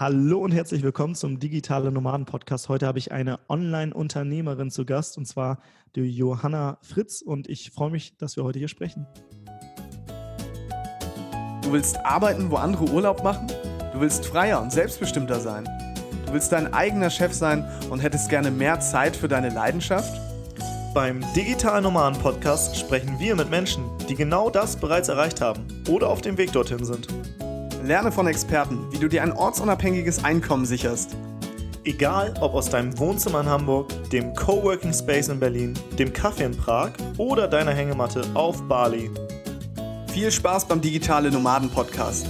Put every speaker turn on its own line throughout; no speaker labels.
Hallo und herzlich willkommen zum Digitale Nomaden Podcast. Heute habe ich eine Online-Unternehmerin zu Gast und zwar die Johanna Fritz und ich freue mich, dass wir heute hier sprechen.
Du willst arbeiten, wo andere Urlaub machen? Du willst freier und selbstbestimmter sein? Du willst dein eigener Chef sein und hättest gerne mehr Zeit für deine Leidenschaft?
Beim Digital Nomaden Podcast sprechen wir mit Menschen, die genau das bereits erreicht haben oder auf dem Weg dorthin sind.
Lerne von Experten, wie du dir ein ortsunabhängiges Einkommen sicherst.
Egal ob aus deinem Wohnzimmer in Hamburg, dem Coworking Space in Berlin, dem Kaffee in Prag oder deiner Hängematte auf Bali.
Viel Spaß beim Digitale Nomaden Podcast,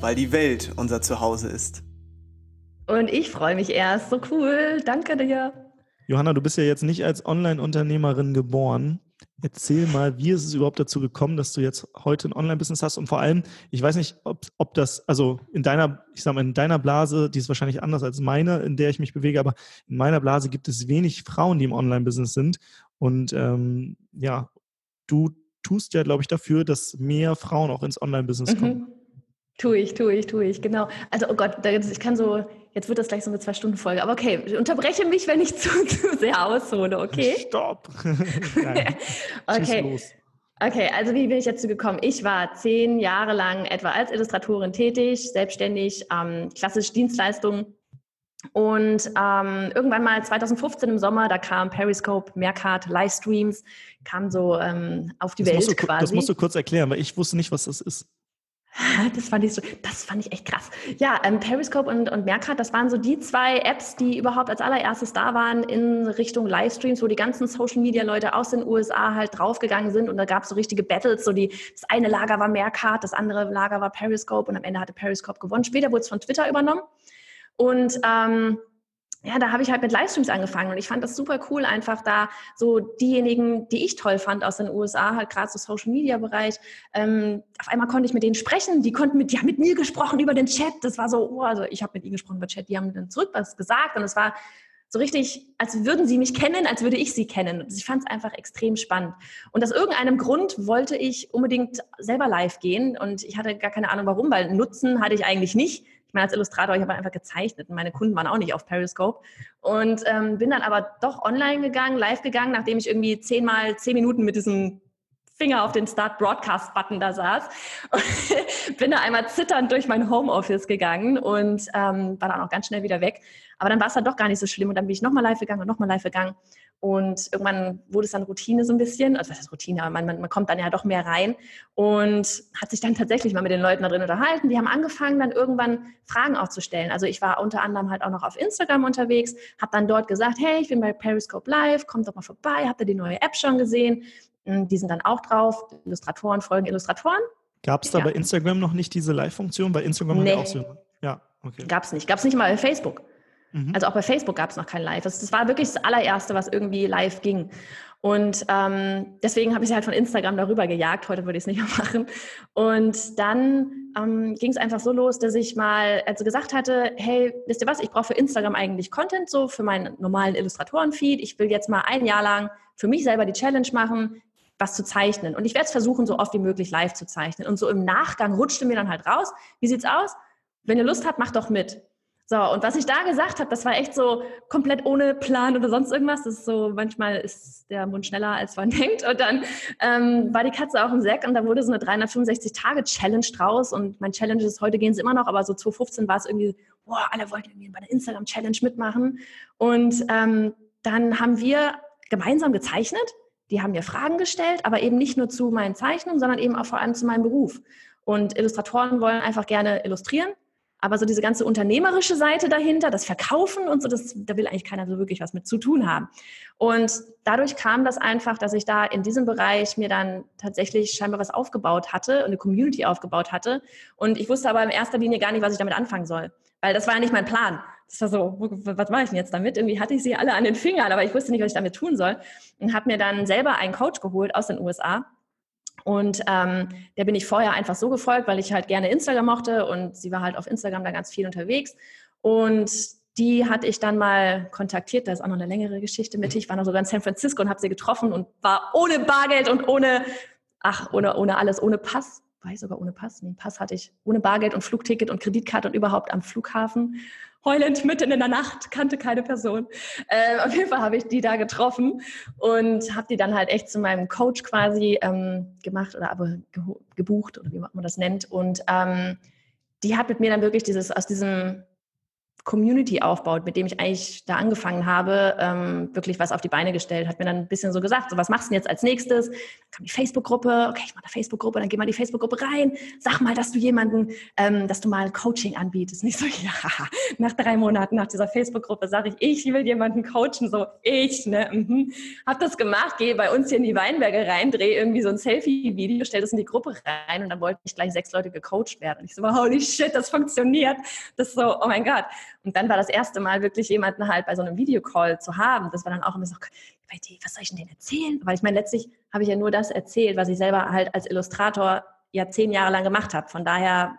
weil die Welt unser Zuhause ist.
Und ich freue mich erst. So cool. Danke dir.
Johanna, du bist ja jetzt nicht als Online-Unternehmerin geboren. Erzähl mal, wie ist es überhaupt dazu gekommen, dass du jetzt heute ein Online-Business hast? Und vor allem, ich weiß nicht, ob, ob das, also in deiner, ich sag mal, in deiner Blase, die ist wahrscheinlich anders als meine, in der ich mich bewege, aber in meiner Blase gibt es wenig Frauen, die im Online-Business sind. Und ähm, ja, du tust ja, glaube ich, dafür, dass mehr Frauen auch ins Online-Business mhm.
Tue ich, tue ich, tue ich, genau. Also, oh Gott, ich kann so, jetzt wird das gleich so eine Zwei-Stunden-Folge. Aber okay, unterbreche mich, wenn ich zu, zu sehr aushole, okay?
Stopp.
okay. Okay, also wie bin ich dazu gekommen? Ich war zehn Jahre lang etwa als Illustratorin tätig, selbstständig, ähm, klassisch Dienstleistungen. Und ähm, irgendwann mal 2015 im Sommer, da kam Periscope, Mehrcard, Livestreams, kam so ähm, auf die
das
Welt
du,
quasi.
Das musst du kurz erklären, weil ich wusste nicht, was das ist.
Das fand ich so, das fand ich echt krass. Ja, ähm, Periscope und, und Mercat, das waren so die zwei Apps, die überhaupt als allererstes da waren in Richtung Livestreams, wo die ganzen Social Media Leute aus den USA halt draufgegangen sind und da gab es so richtige Battles. So die, das eine Lager war Mercat, das andere Lager war Periscope und am Ende hatte Periscope gewonnen. Später wurde es von Twitter übernommen. Und ähm, ja, da habe ich halt mit Livestreams angefangen und ich fand das super cool, einfach da so diejenigen, die ich toll fand aus den USA, halt gerade so Social Media Bereich, ähm, auf einmal konnte ich mit denen sprechen, die konnten mit, die haben mit mir gesprochen über den Chat, das war so, oh, also ich habe mit ihnen gesprochen über Chat, die haben dann zurück was gesagt und es war so richtig, als würden sie mich kennen, als würde ich sie kennen. Ich fand es einfach extrem spannend. Und aus irgendeinem Grund wollte ich unbedingt selber live gehen und ich hatte gar keine Ahnung warum, weil Nutzen hatte ich eigentlich nicht ich meine, als Illustrator, ich habe einfach gezeichnet und meine Kunden waren auch nicht auf Periscope. Und ähm, bin dann aber doch online gegangen, live gegangen, nachdem ich irgendwie zehnmal zehn Minuten mit diesem Finger auf den Start Broadcast Button da saß. Und bin da einmal zitternd durch mein Homeoffice gegangen und ähm, war dann auch ganz schnell wieder weg. Aber dann war es dann doch gar nicht so schlimm und dann bin ich nochmal live gegangen und nochmal live gegangen. Und irgendwann wurde es dann Routine so ein bisschen. Also was ist Routine? Aber man, man, man kommt dann ja doch mehr rein und hat sich dann tatsächlich mal mit den Leuten da drin unterhalten. Die haben angefangen, dann irgendwann Fragen auch zu stellen. Also ich war unter anderem halt auch noch auf Instagram unterwegs, habe dann dort gesagt, hey, ich bin bei Periscope Live, kommt doch mal vorbei, habt ihr die neue App schon gesehen? Hm, die sind dann auch drauf. Illustratoren folgen Illustratoren.
Gab es da ja. bei Instagram noch nicht diese Live-Funktion? Bei Instagram nee. auch so.
Ja, okay. Gab es nicht. Gab es nicht mal bei Facebook. Mhm. Also auch bei Facebook gab es noch kein Live. Das, das, war wirklich das allererste, was irgendwie live ging. Und ähm, deswegen habe ich sie halt von Instagram darüber gejagt. Heute würde ich es nicht mehr machen. Und dann ähm, ging es einfach so los, dass ich mal also gesagt hatte, hey, wisst ihr was, ich brauche für Instagram eigentlich Content, so für meinen normalen Illustratoren-Feed. Ich will jetzt mal ein Jahr lang für mich selber die Challenge machen, was zu zeichnen. Und ich werde es versuchen, so oft wie möglich live zu zeichnen. Und so im Nachgang rutschte mir dann halt raus, wie sieht's aus? Wenn ihr Lust habt, macht doch mit. So, und was ich da gesagt habe, das war echt so komplett ohne Plan oder sonst irgendwas. Das ist so, manchmal ist der Mund schneller, als man denkt. Und dann ähm, war die Katze auch im Sack und da wurde so eine 365-Tage-Challenge draus. Und mein Challenge ist, heute gehen sie immer noch, aber so 2015 war es irgendwie, boah, alle wollten irgendwie bei der Instagram-Challenge mitmachen. Und ähm, dann haben wir gemeinsam gezeichnet. Die haben mir Fragen gestellt, aber eben nicht nur zu meinen Zeichnungen, sondern eben auch vor allem zu meinem Beruf. Und Illustratoren wollen einfach gerne illustrieren aber so diese ganze unternehmerische Seite dahinter, das Verkaufen und so, das, da will eigentlich keiner so wirklich was mit zu tun haben. Und dadurch kam das einfach, dass ich da in diesem Bereich mir dann tatsächlich scheinbar was aufgebaut hatte, eine Community aufgebaut hatte. Und ich wusste aber in erster Linie gar nicht, was ich damit anfangen soll. Weil das war ja nicht mein Plan. Das war so, was mache ich denn jetzt damit? Irgendwie hatte ich sie alle an den Fingern, aber ich wusste nicht, was ich damit tun soll. Und habe mir dann selber einen Coach geholt aus den USA, und ähm, der bin ich vorher einfach so gefolgt, weil ich halt gerne Instagram mochte und sie war halt auf Instagram da ganz viel unterwegs. Und die hatte ich dann mal kontaktiert. Da ist auch noch eine längere Geschichte mit. Ich war noch sogar in San Francisco und habe sie getroffen und war ohne Bargeld und ohne, ach, ohne, ohne alles, ohne Pass. War ich sogar ohne Pass. Nee, Pass hatte ich ohne Bargeld und Flugticket und Kreditkarte und überhaupt am Flughafen. Heulend mitten in der Nacht, kannte keine Person. Äh, auf jeden Fall habe ich die da getroffen und habe die dann halt echt zu meinem Coach quasi ähm, gemacht oder aber gebucht oder wie man das nennt. Und ähm, die hat mit mir dann wirklich dieses aus diesem Community aufbaut, mit dem ich eigentlich da angefangen habe, ähm, wirklich was auf die Beine gestellt, hat mir dann ein bisschen so gesagt, so was machst du denn jetzt als nächstes? Dann kam die Facebook-Gruppe, okay, ich mache eine Facebook-Gruppe, dann geh mal in die Facebook-Gruppe rein, sag mal, dass du jemanden, ähm, dass du mal Coaching anbietest. Nicht so, ja, nach drei Monaten nach dieser Facebook-Gruppe sage ich, ich will jemanden coachen, so ich, ne, mhm. hab das gemacht, gehe bei uns hier in die Weinberge rein, drehe irgendwie so ein Selfie-Video, stell das in die Gruppe rein und dann wollten ich gleich sechs Leute gecoacht werden. Und ich so, holy shit, das funktioniert. Das ist so, oh mein Gott. Und dann war das erste Mal wirklich jemanden halt bei so einem Videocall zu haben. Das war dann auch immer so, was soll ich denn erzählen? Weil ich meine, letztlich habe ich ja nur das erzählt, was ich selber halt als Illustrator ja zehn Jahre lang gemacht habe. Von daher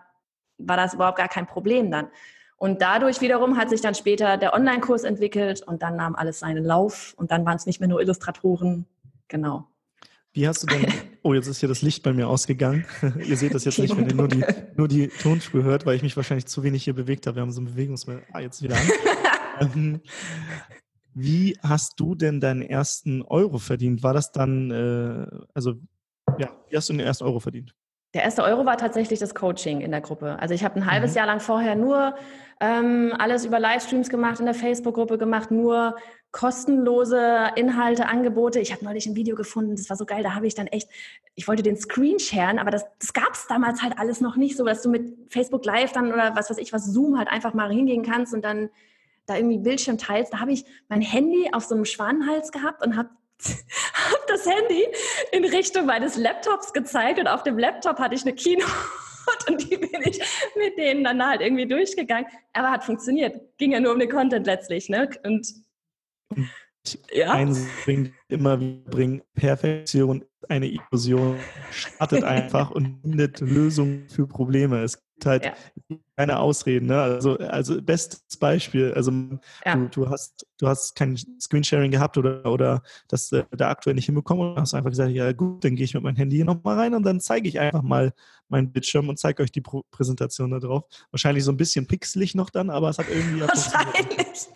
war das überhaupt gar kein Problem dann. Und dadurch wiederum hat sich dann später der Online-Kurs entwickelt und dann nahm alles seinen Lauf und dann waren es nicht mehr nur Illustratoren. Genau.
Wie hast du denn, oh, jetzt ist hier das Licht bei mir ausgegangen. ihr seht das jetzt nicht, wenn ihr nur die, nur die Tonspur hört, weil ich mich wahrscheinlich zu wenig hier bewegt habe. Wir haben so ein Bewegungsmittel. Ah, jetzt wieder an. ähm, wie hast du denn deinen ersten Euro verdient? War das dann, äh, also, ja, wie hast du den ersten Euro verdient?
Der erste Euro war tatsächlich das Coaching in der Gruppe. Also ich habe ein halbes mhm. Jahr lang vorher nur ähm, alles über Livestreams gemacht, in der Facebook-Gruppe gemacht, nur kostenlose Inhalte, Angebote. Ich habe neulich ein Video gefunden, das war so geil, da habe ich dann echt, ich wollte den Screen sharen, aber das, das gab es damals halt alles noch nicht so, dass du mit Facebook Live dann oder was weiß ich, was Zoom halt einfach mal hingehen kannst und dann da irgendwie Bildschirm teilst. Da habe ich mein Handy auf so einem Schwanenhals gehabt und habe hab das Handy in Richtung meines Laptops gezeigt und auf dem Laptop hatte ich eine Keynote und die bin ich mit denen dann halt irgendwie durchgegangen. Aber hat funktioniert. Ging ja nur um den Content letztlich. Ne? Und
ja. einbringt, immer bringen. Perfektion eine Illusion, startet einfach und findet Lösungen für Probleme. Es halt ja. keine Ausreden. Ne? Also, also bestes Beispiel, also ja. du, du, hast, du hast kein Screensharing gehabt oder, oder das äh, da aktuell nicht hinbekommen und hast einfach gesagt, ja gut, dann gehe ich mit meinem Handy nochmal rein und dann zeige ich einfach mal meinen Bildschirm und zeige euch die Präsentation da drauf. Wahrscheinlich so ein bisschen pixelig noch dann, aber es hat irgendwie
Wahrscheinlich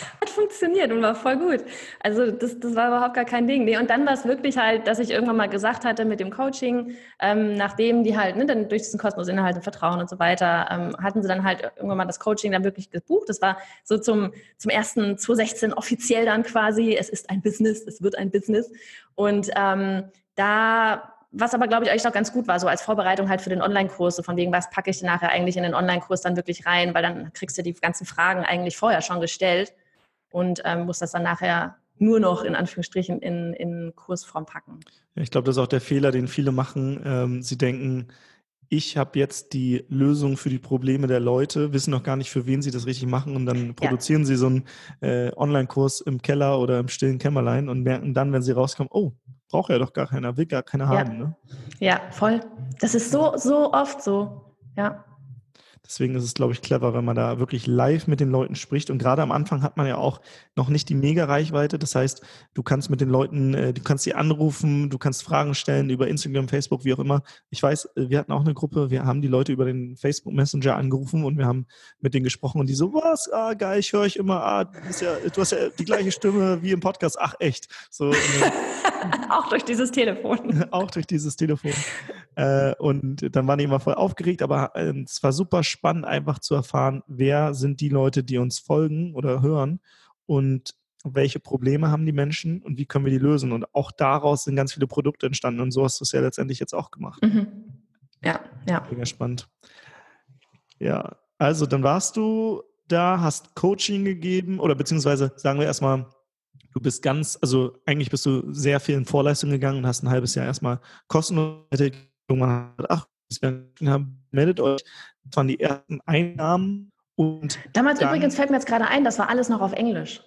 hat funktioniert und war voll gut. Also das, das war überhaupt gar kein Ding. Nee, und dann war es wirklich halt, dass ich irgendwann mal gesagt hatte mit dem Coaching, ähm, nachdem die halt ne, dann durch diesen kostenlosen Inhalt und Vertrauen und so weiter, ähm, hatten sie dann halt irgendwann mal das Coaching dann wirklich gebucht. Das war so zum, zum ersten 2016 offiziell dann quasi, es ist ein Business, es wird ein Business. Und ähm, da was aber, glaube ich, eigentlich auch ganz gut war, so als Vorbereitung halt für den Online-Kurs, so von wegen, was packe ich nachher eigentlich in den Online-Kurs dann wirklich rein, weil dann kriegst du die ganzen Fragen eigentlich vorher schon gestellt und ähm, muss das dann nachher nur noch in Anführungsstrichen in, in Kursform packen.
Ich glaube, das ist auch der Fehler, den viele machen. Ähm, sie denken, ich habe jetzt die Lösung für die Probleme der Leute, wissen noch gar nicht, für wen sie das richtig machen und dann produzieren ja. sie so einen äh, Online-Kurs im Keller oder im stillen Kämmerlein und merken dann, wenn sie rauskommen, oh, braucht ja doch gar keiner, will gar keiner
ja.
haben. Ne?
Ja, voll. Das ist so, so oft so. Ja.
Deswegen ist es, glaube ich, clever, wenn man da wirklich live mit den Leuten spricht. Und gerade am Anfang hat man ja auch noch nicht die Mega-Reichweite. Das heißt, du kannst mit den Leuten, äh, du kannst sie anrufen, du kannst Fragen stellen über Instagram, Facebook, wie auch immer. Ich weiß, äh, wir hatten auch eine Gruppe, wir haben die Leute über den Facebook Messenger angerufen und wir haben mit denen gesprochen und die so, was, ah, geil, ich höre euch immer, ah, du, ja, du hast ja die gleiche Stimme wie im Podcast. Ach, echt. So,
auch durch dieses Telefon.
auch durch dieses Telefon. Äh, und dann waren die immer voll aufgeregt, aber ähm, es war super spannend, einfach zu erfahren, wer sind die Leute, die uns folgen oder hören und welche Probleme haben die Menschen und wie können wir die lösen. Und auch daraus sind ganz viele Produkte entstanden und so hast du es ja letztendlich jetzt auch gemacht. Mhm.
Ja, ja.
Mega spannend. Ja, also dann warst du da, hast Coaching gegeben oder beziehungsweise sagen wir erstmal, du bist ganz, also eigentlich bist du sehr viel in Vorleistung gegangen und hast ein halbes Jahr erstmal kostenlos irgendwann ach, meldet euch. Das waren die ersten Einnahmen. Und
Damals dann, übrigens fällt mir jetzt gerade ein, das war alles noch auf Englisch.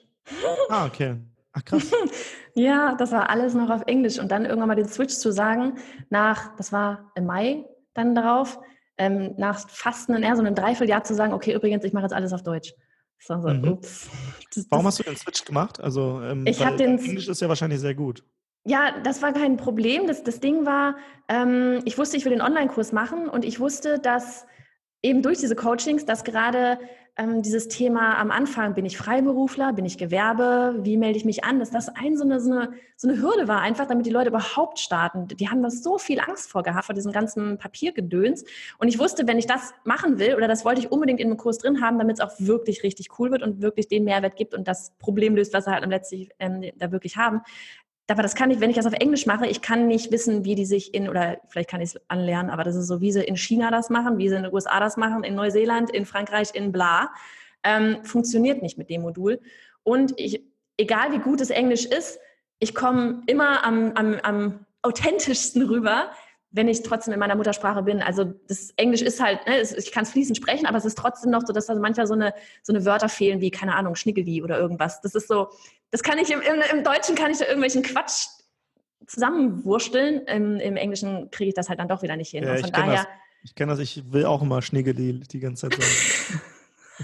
Ah, okay. Ach, krass.
ja, das war alles noch auf Englisch. Und dann irgendwann mal den Switch zu sagen, nach, das war im Mai dann darauf, ähm, nach fast einem, so einem Dreivierteljahr zu sagen, okay, übrigens, ich mache jetzt alles auf Deutsch. So, so,
mhm. ups. Das, Warum hast du den Switch gemacht? Also,
ähm, ich habe den
Englisch ist ja wahrscheinlich sehr gut.
Ja, das war kein Problem. Das, das Ding war, ähm, ich wusste, ich will den Online-Kurs machen und ich wusste, dass eben durch diese Coachings, dass gerade ähm, dieses Thema am Anfang, bin ich Freiberufler, bin ich Gewerbe, wie melde ich mich an, dass das ein, so, eine, so, eine, so eine Hürde war, einfach damit die Leute überhaupt starten. Die haben da so viel Angst vor gehabt, vor diesem ganzen Papiergedöns. Und ich wusste, wenn ich das machen will, oder das wollte ich unbedingt in einem Kurs drin haben, damit es auch wirklich richtig cool wird und wirklich den Mehrwert gibt und das Problem löst, was sie halt letztlich ähm, da wirklich haben, aber das kann ich, wenn ich das auf Englisch mache, ich kann nicht wissen, wie die sich in, oder vielleicht kann ich es anlernen, aber das ist so, wie sie in China das machen, wie sie in den USA das machen, in Neuseeland, in Frankreich, in bla. Ähm, funktioniert nicht mit dem Modul. Und ich, egal wie gut das Englisch ist, ich komme immer am, am, am authentischsten rüber, wenn ich trotzdem in meiner Muttersprache bin. Also das Englisch ist halt, ne, ich kann es fließend sprechen, aber es ist trotzdem noch so, dass da manchmal so eine, so eine Wörter fehlen wie, keine Ahnung, Schnickeli oder irgendwas. Das ist so, das kann ich im, im, im Deutschen kann ich da irgendwelchen Quatsch zusammenwursteln. Im, im Englischen kriege ich das halt dann doch wieder nicht hin.
Ja, Und von ich daher. Das. Ich kenne das, ich will auch immer Schniggeli die ganze Zeit sagen.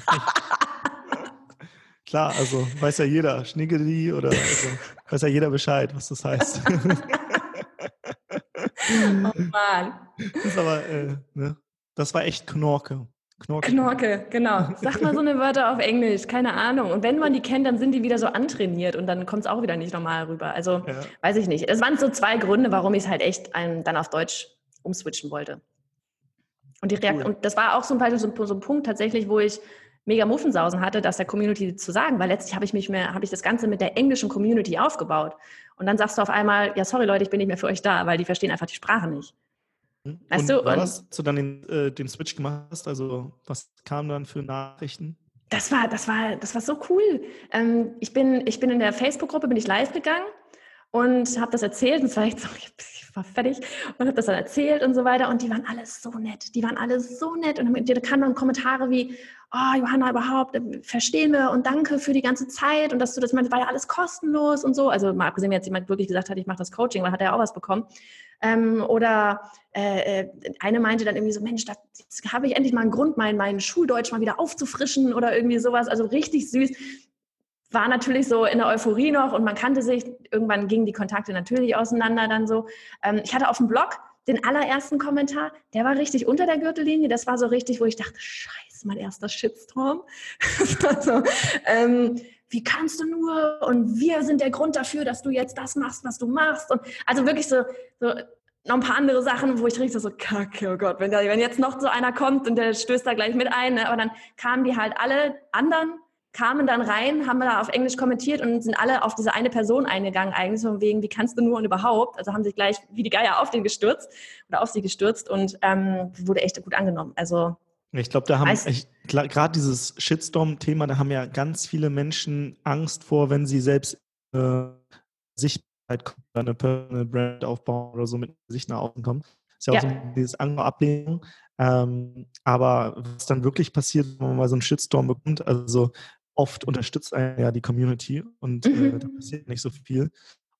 Klar, also weiß ja jeder, Schniggeli oder also, weiß ja jeder Bescheid, was das heißt. oh Mann. Das, aber, äh, ne? das war echt Knorke.
Knorke. Knorke, genau. Sag mal so eine Wörter auf Englisch, keine Ahnung. Und wenn man die kennt, dann sind die wieder so antrainiert und dann kommt es auch wieder nicht normal rüber. Also ja. weiß ich nicht. Es waren so zwei Gründe, warum ich es halt echt einem dann auf Deutsch umswitchen wollte. Und, die Reakt cool. und das war auch so ein, so, so ein Punkt tatsächlich, wo ich mega Muffensausen hatte, das der Community zu sagen, weil letztlich habe ich mich mehr, habe ich das Ganze mit der englischen Community aufgebaut. Und dann sagst du auf einmal, ja, sorry Leute, ich bin nicht mehr für euch da, weil die verstehen einfach die Sprache nicht.
Hm? Weißt und du? War das, du dann den, äh, den Switch gemacht hast? Also was kam dann für Nachrichten?
Das war, das war, das war so cool. Ähm, ich, bin, ich bin in der Facebook-Gruppe, bin ich live gegangen und habe das erzählt und es war echt so, ich war fertig und habe das dann erzählt und so weiter und die waren alle so nett, die waren alle so nett und da kamen dann Kommentare wie, oh Johanna, überhaupt, äh, verstehen wir und danke für die ganze Zeit und dass du das, war ja alles kostenlos und so, also mal abgesehen, wenn jetzt jemand wirklich gesagt hat, ich mache das Coaching, weil hat er ja auch was bekommen. Ähm, oder äh, äh, eine meinte dann irgendwie so, Mensch, da habe ich endlich mal einen Grund, mein, mein Schuldeutsch mal wieder aufzufrischen oder irgendwie sowas, also richtig süß war natürlich so in der Euphorie noch und man kannte sich. Irgendwann gingen die Kontakte natürlich auseinander dann so. Ähm, ich hatte auf dem Blog den allerersten Kommentar, der war richtig unter der Gürtellinie. Das war so richtig, wo ich dachte, scheiße, mein erster Shitstorm. so, ähm, wie kannst du nur? Und wir sind der Grund dafür, dass du jetzt das machst, was du machst. Und also wirklich so, so noch ein paar andere Sachen, wo ich richtig so, kacke, oh Gott, wenn, da, wenn jetzt noch so einer kommt und der stößt da gleich mit ein. Ne? Aber dann kamen die halt alle anderen kamen dann rein, haben da auf Englisch kommentiert und sind alle auf diese eine Person eingegangen, eigentlich von wegen, wie kannst du nur und überhaupt? Also haben sich gleich wie die Geier auf den gestürzt oder auf sie gestürzt und ähm, wurde echt gut angenommen. Also
ich glaube, da haben gerade dieses Shitstorm-Thema, da haben ja ganz viele Menschen Angst vor, wenn sie selbst äh, Sichtbarkeit eine Personal Brand aufbauen oder so mit sich nach außen kommen. Ist ja, ja. auch so dieses Angst Ablehnung. Ähm, aber was dann wirklich passiert, wenn man mal so einen Shitstorm bekommt, also oft unterstützt einen ja die Community und mhm. äh, da passiert nicht so viel.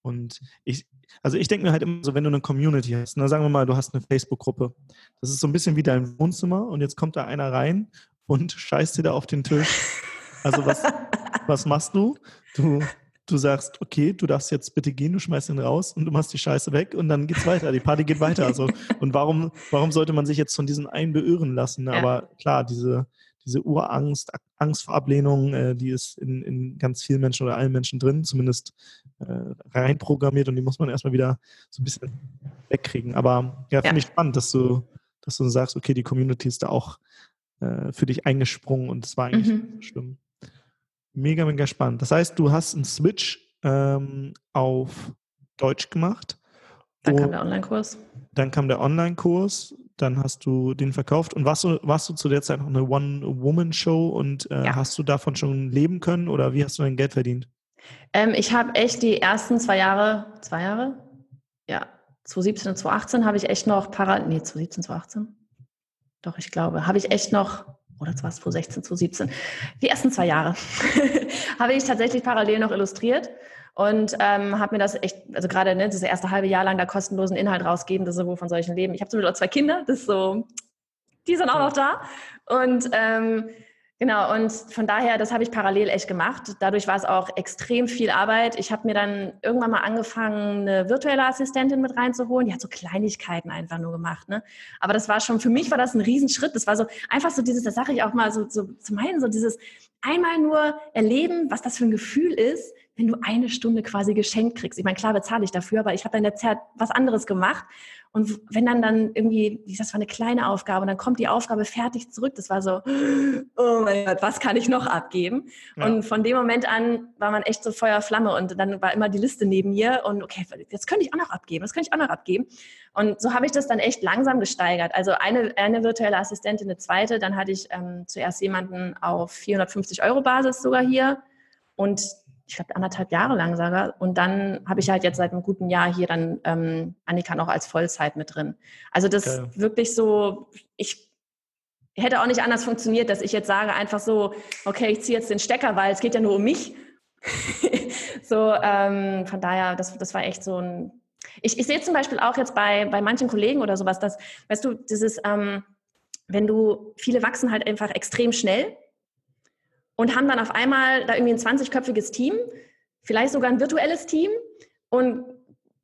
Und ich, also ich denke mir halt immer so, wenn du eine Community hast, na, sagen wir mal, du hast eine Facebook-Gruppe, das ist so ein bisschen wie dein Wohnzimmer und jetzt kommt da einer rein und scheißt dir da auf den Tisch. Also was, was machst du? Du du sagst, okay, du darfst jetzt bitte gehen, du schmeißt ihn raus und du machst die Scheiße weg und dann geht's weiter. Die Party geht weiter. Also, und warum, warum sollte man sich jetzt von diesen einen beirren lassen? Ja. Aber klar, diese, diese Urangst, Angst vor Ablehnung, äh, die ist in, in ganz vielen Menschen oder allen Menschen drin, zumindest äh, reinprogrammiert und die muss man erstmal wieder so ein bisschen wegkriegen. Aber ja, finde ja. ich spannend, dass du, dass du sagst, okay, die Community ist da auch äh, für dich eingesprungen und es war eigentlich mhm. schlimm. Mega, mega spannend. Das heißt, du hast einen Switch ähm, auf Deutsch gemacht.
Dann kam der Online-Kurs.
Dann kam der Online-Kurs, dann hast du den verkauft. Und warst du, warst du zu der Zeit noch eine One-Woman-Show und äh, ja. hast du davon schon leben können oder wie hast du dein Geld verdient?
Ähm, ich habe echt die ersten zwei Jahre, zwei Jahre? Ja, 2017 und 2018 habe ich echt noch parallel, nee, 2017, 2018? Doch, ich glaube, habe ich echt noch oder war es 2016, 2017, die ersten zwei Jahre, habe ich tatsächlich parallel noch illustriert und ähm, habe mir das echt, also gerade ne, das erste halbe Jahr lang da kostenlosen Inhalt rausgeben, das ist so von solchen Leben. Ich habe zum Beispiel auch zwei Kinder, das ist so, die sind auch noch da und ähm, Genau, und von daher, das habe ich parallel echt gemacht. Dadurch war es auch extrem viel Arbeit. Ich habe mir dann irgendwann mal angefangen, eine virtuelle Assistentin mit reinzuholen. Die hat so Kleinigkeiten einfach nur gemacht. Ne? Aber das war schon, für mich war das ein Riesenschritt. Das war so einfach so dieses, das sage ich auch mal so, so zu meinen, so dieses einmal nur erleben, was das für ein Gefühl ist, wenn du eine Stunde quasi geschenkt kriegst. Ich meine, klar bezahle ich dafür, aber ich habe dann jetzt was anderes gemacht und wenn dann dann irgendwie, das war eine kleine Aufgabe und dann kommt die Aufgabe fertig zurück, das war so, oh mein Gott, was kann ich noch abgeben? Ja. Und von dem Moment an war man echt so Feuerflamme und dann war immer die Liste neben mir und okay, jetzt könnte ich auch noch abgeben, das könnte ich auch noch abgeben. Und so habe ich das dann echt langsam gesteigert. Also eine, eine virtuelle Assistentin, eine zweite, dann hatte ich ähm, zuerst jemanden auf 450 Euro Basis sogar hier und ich glaube, anderthalb Jahre lang sogar. Und dann habe ich halt jetzt seit einem guten Jahr hier dann ähm, Annika noch als Vollzeit mit drin. Also das okay. wirklich so, ich hätte auch nicht anders funktioniert, dass ich jetzt sage einfach so, okay, ich ziehe jetzt den Stecker, weil es geht ja nur um mich. so, ähm, von daher, das, das war echt so ein. Ich, ich sehe zum Beispiel auch jetzt bei, bei manchen Kollegen oder sowas, dass, weißt du, dieses, ähm, wenn du, viele wachsen halt einfach extrem schnell und haben dann auf einmal da irgendwie ein 20-köpfiges Team, vielleicht sogar ein virtuelles Team und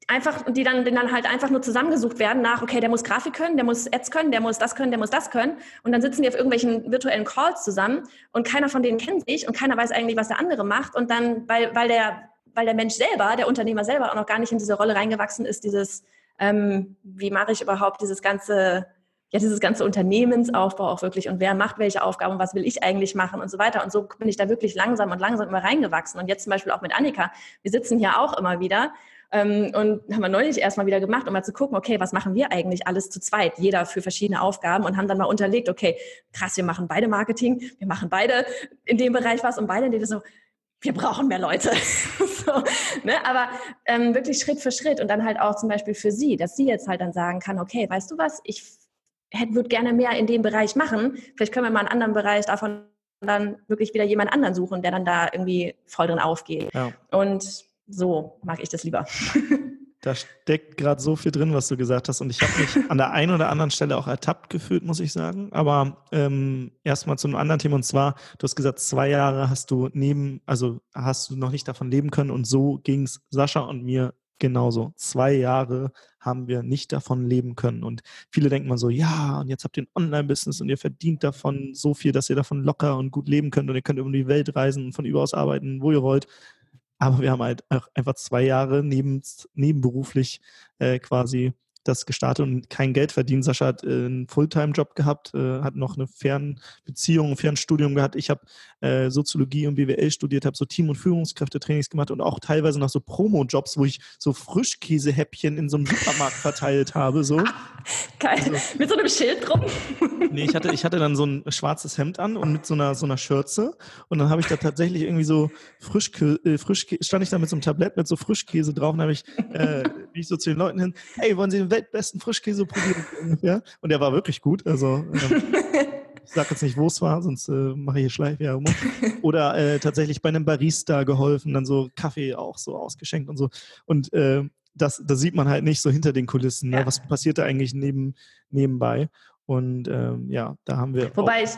einfach, die dann, die dann halt einfach nur zusammengesucht werden nach, okay, der muss Grafik können, der muss Ads können, der muss das können, der muss das können. Und dann sitzen die auf irgendwelchen virtuellen Calls zusammen und keiner von denen kennt sich und keiner weiß eigentlich, was der andere macht. Und dann, weil, weil der, weil der Mensch selber, der Unternehmer selber auch noch gar nicht in diese Rolle reingewachsen ist, dieses, ähm, wie mache ich überhaupt dieses ganze ja, dieses ganze Unternehmensaufbau auch wirklich und wer macht welche Aufgaben und was will ich eigentlich machen und so weiter. Und so bin ich da wirklich langsam und langsam immer reingewachsen. Und jetzt zum Beispiel auch mit Annika. Wir sitzen hier auch immer wieder ähm, und haben wir neulich erstmal wieder gemacht, um mal zu gucken, okay, was machen wir eigentlich alles zu zweit, jeder für verschiedene Aufgaben und haben dann mal unterlegt, okay, krass, wir machen beide Marketing, wir machen beide in dem Bereich was und beide in dem so, wir brauchen mehr Leute. so, ne? Aber ähm, wirklich Schritt für Schritt und dann halt auch zum Beispiel für sie, dass sie jetzt halt dann sagen kann, okay, weißt du was, ich würde gerne mehr in dem Bereich machen. Vielleicht können wir mal einen anderen Bereich davon dann wirklich wieder jemand anderen suchen, der dann da irgendwie voll drin aufgeht. Ja. Und so mag ich das lieber.
Da steckt gerade so viel drin, was du gesagt hast. Und ich habe mich an der einen oder anderen Stelle auch ertappt gefühlt, muss ich sagen. Aber ähm, erstmal zu einem anderen Thema. Und zwar, du hast gesagt, zwei Jahre hast du neben, also hast du noch nicht davon leben können. Und so ging es Sascha und mir genauso. Zwei Jahre haben wir nicht davon leben können. Und viele denken mal so, ja, und jetzt habt ihr ein Online-Business und ihr verdient davon so viel, dass ihr davon locker und gut leben könnt und ihr könnt über die Welt reisen und von überaus arbeiten, wo ihr wollt. Aber wir haben halt einfach zwei Jahre neben, nebenberuflich äh, quasi das gestartet und kein Geld verdient. Sascha hat äh, einen Fulltime-Job gehabt, äh, hat noch eine Fernbeziehung, ein Fernstudium gehabt. Ich habe äh, Soziologie und BWL studiert, habe so Team- und Führungskräftetrainings gemacht und auch teilweise noch so Promo-Jobs, wo ich so Frischkäsehäppchen in so einem Supermarkt verteilt habe. So.
Geil. Also, mit so einem Schild drum?
nee, ich hatte, ich hatte dann so ein schwarzes Hemd an und mit so einer, so einer Schürze und dann habe ich da tatsächlich irgendwie so Frischkäse, äh, Frischkäse, stand ich da mit so einem Tablett mit so Frischkäse drauf und habe ich, äh, wie ich so zu den Leuten hin, hey, wollen Sie den weltbesten Frischkäse probieren ungefähr. Und der war wirklich gut. Also ähm, ich sage jetzt nicht, wo es war, sonst äh, mache ich hier Schleichwerbung. Oder äh, tatsächlich bei einem Barista geholfen, dann so Kaffee auch so ausgeschenkt und so. Und äh, das, das sieht man halt nicht so hinter den Kulissen. Ne? Ja. Was passiert da eigentlich neben, nebenbei? Und ähm, ja, da haben wir.
Wobei ich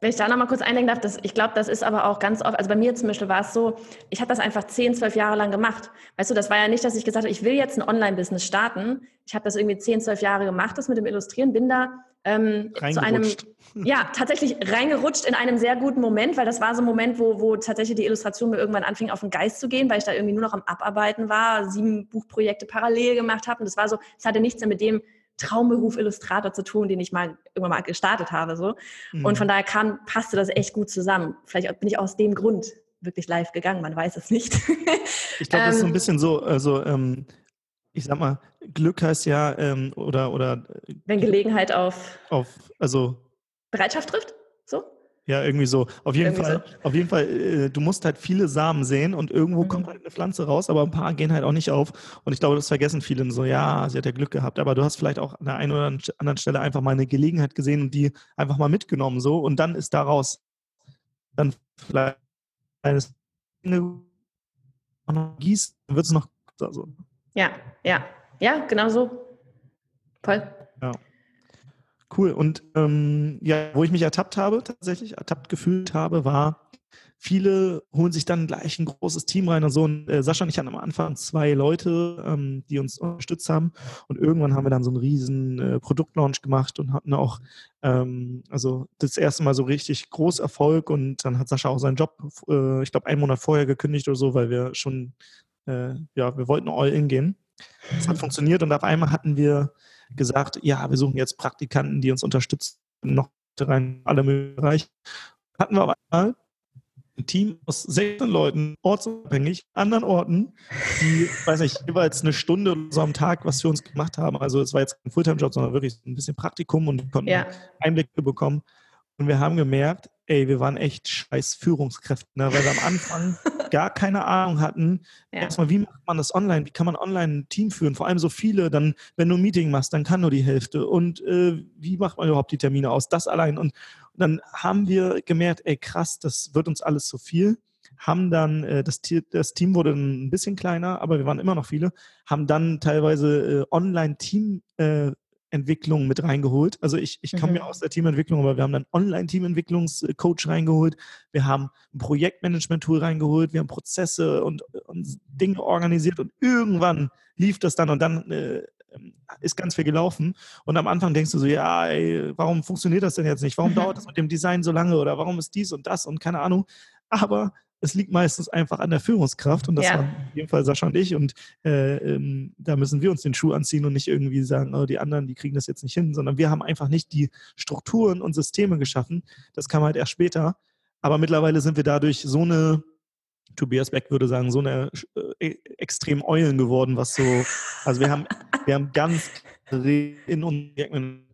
wenn ich da nochmal kurz einlenken darf, das, ich glaube, das ist aber auch ganz oft, also bei mir zum Beispiel war es so, ich habe das einfach zehn, zwölf Jahre lang gemacht. Weißt du, das war ja nicht, dass ich gesagt habe, ich will jetzt ein Online-Business starten. Ich habe das irgendwie zehn, zwölf Jahre gemacht, das mit dem Illustrieren, bin da ähm, zu einem, ja, tatsächlich reingerutscht in einem sehr guten Moment, weil das war so ein Moment, wo, wo tatsächlich die Illustration mir irgendwann anfing, auf den Geist zu gehen, weil ich da irgendwie nur noch am Abarbeiten war, sieben Buchprojekte parallel gemacht habe und das war so, es hatte nichts mehr mit dem Traumberuf Illustrator zu tun, den ich mal irgendwann mal gestartet habe. So. Mhm. Und von daher kam, passte das echt gut zusammen. Vielleicht bin ich aus dem Grund wirklich live gegangen, man weiß es nicht.
ich glaube, das ist so ein ähm, bisschen so, also ähm, ich sag mal, Glück heißt ja, ähm, oder, oder
wenn Gelegenheit auf,
auf also
Bereitschaft trifft? So?
Ja, irgendwie so. Auf jeden irgendwie Fall, so. auf jeden Fall, äh, du musst halt viele Samen sehen und irgendwo mhm. kommt halt eine Pflanze raus, aber ein paar gehen halt auch nicht auf. Und ich glaube, das vergessen viele so, ja, sie hat ja Glück gehabt. Aber du hast vielleicht auch an der einen oder anderen Stelle einfach mal eine Gelegenheit gesehen und die einfach mal mitgenommen so. Und dann ist daraus dann vielleicht eines gießt, wird es noch
also. Ja, ja, ja, genau so. Voll.
Ja. Cool. Und ähm, ja, wo ich mich ertappt habe, tatsächlich ertappt gefühlt habe, war, viele holen sich dann gleich ein großes Team rein und so. Und äh, Sascha und ich hatten am Anfang zwei Leute, ähm, die uns unterstützt haben. Und irgendwann haben wir dann so einen riesen äh, Produktlaunch gemacht und hatten auch ähm, also das erste Mal so richtig groß Erfolg. Und dann hat Sascha auch seinen Job, äh, ich glaube, einen Monat vorher gekündigt oder so, weil wir schon, äh, ja, wir wollten all in gehen. Das hat funktioniert und auf einmal hatten wir gesagt, ja, wir suchen jetzt Praktikanten, die uns unterstützen, noch rein alle möglichen Bereiche. Hatten wir aber einmal ein Team aus 16 Leuten, ortsunabhängig, anderen Orten, die, weiß nicht, jeweils eine Stunde oder so am Tag was für uns gemacht haben. Also es war jetzt kein Fulltime-Job, sondern wirklich ein bisschen Praktikum und konnten ja. Einblicke bekommen. Und wir haben gemerkt, ey, wir waren echt scheiß Führungskräfte, ne? weil wir am Anfang gar keine Ahnung hatten. Ja. Erstmal, wie macht man das online? Wie kann man online ein Team führen? Vor allem so viele, dann, wenn du ein Meeting machst, dann kann nur die Hälfte. Und äh, wie macht man überhaupt die Termine aus? Das allein. Und, und dann haben wir gemerkt, ey, krass, das wird uns alles zu viel haben dann, äh, das, das, Team wurde ein bisschen kleiner, aber wir waren immer noch viele, haben dann teilweise äh, Online-Team äh, Entwicklung mit reingeholt. Also ich, ich komme mhm. ja aus der Teamentwicklung, aber wir haben dann Online-Teamentwicklungscoach reingeholt, wir haben ein Projektmanagement-Tool reingeholt, wir haben Prozesse und, und, Dinge organisiert und irgendwann lief das dann und dann äh, ist ganz viel gelaufen. Und am Anfang denkst du so, ja, ey, warum funktioniert das denn jetzt nicht? Warum dauert das mit dem Design so lange oder warum ist dies und das und keine Ahnung. Aber es liegt meistens einfach an der Führungskraft und das ja. waren in dem Fall Sascha und ich und äh, ähm, da müssen wir uns den Schuh anziehen und nicht irgendwie sagen, oh, die anderen, die kriegen das jetzt nicht hin, sondern wir haben einfach nicht die Strukturen und Systeme geschaffen. Das kam halt erst später. Aber mittlerweile sind wir dadurch so eine, Tobias Beck würde sagen, so eine äh, e, extrem Eulen geworden, was so, also wir haben, wir haben ganz in unserem